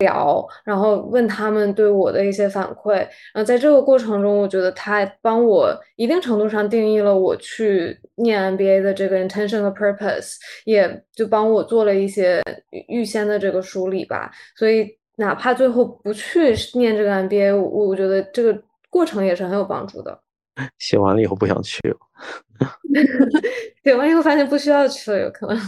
S2: 聊，然后问他们对我的一些反馈，然后在这个过程中，我觉得他帮我一定程度上定义了我去念 MBA 的这个 intention 和 purpose，也就帮我做了一些预先的这个梳理吧。所以哪怕最后不去念这个 MBA，我我觉得这个过程也是很有帮助的。
S3: 写完了以后不想去了，[laughs]
S2: 写完以后发现不需要去了，有可能。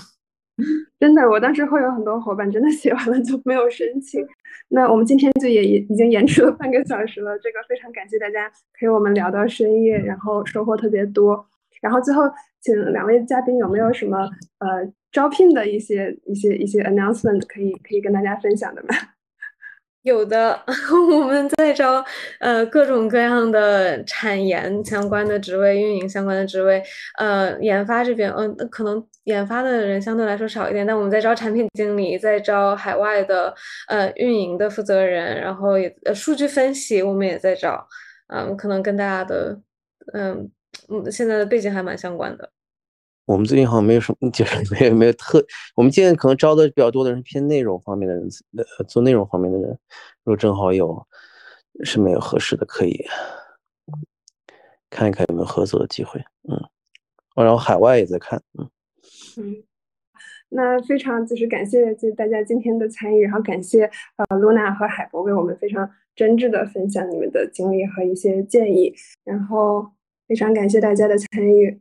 S2: [laughs]
S1: 真的，我当时会有很多伙伴真的写完了就没有申请。那我们今天就也已已经延迟了半个小时了，这个非常感谢大家陪我们聊到深夜，然后收获特别多。然后最后，请两位嘉宾有没有什么呃招聘的一些一些一些 announcement 可以可以跟大家分享的吗？
S2: 有的，[laughs] 我们在招呃各种各样的产研相关的职位、运营相关的职位。呃，研发这边，嗯，可能研发的人相对来说少一点，但我们在招产品经理，在招海外的呃运营的负责人，然后也呃数据分析，我们也在招。嗯，可能跟大家的嗯嗯现在的背景还蛮相关的。
S3: 我们最近好像没有什么，就是 [laughs] 没有没有特，我们现在可能招的比较多的人偏内容方面的人，呃，做内容方面的人，如果正好有是没有合适的，可以看一看有没有合作的机会，嗯，然后海外也在看，
S1: 嗯嗯，那非常就是感谢就大家今天的参与，然后感谢呃露娜和海博为我们非常真挚的分享你们的经历和一些建议，然后非常感谢大家的参与。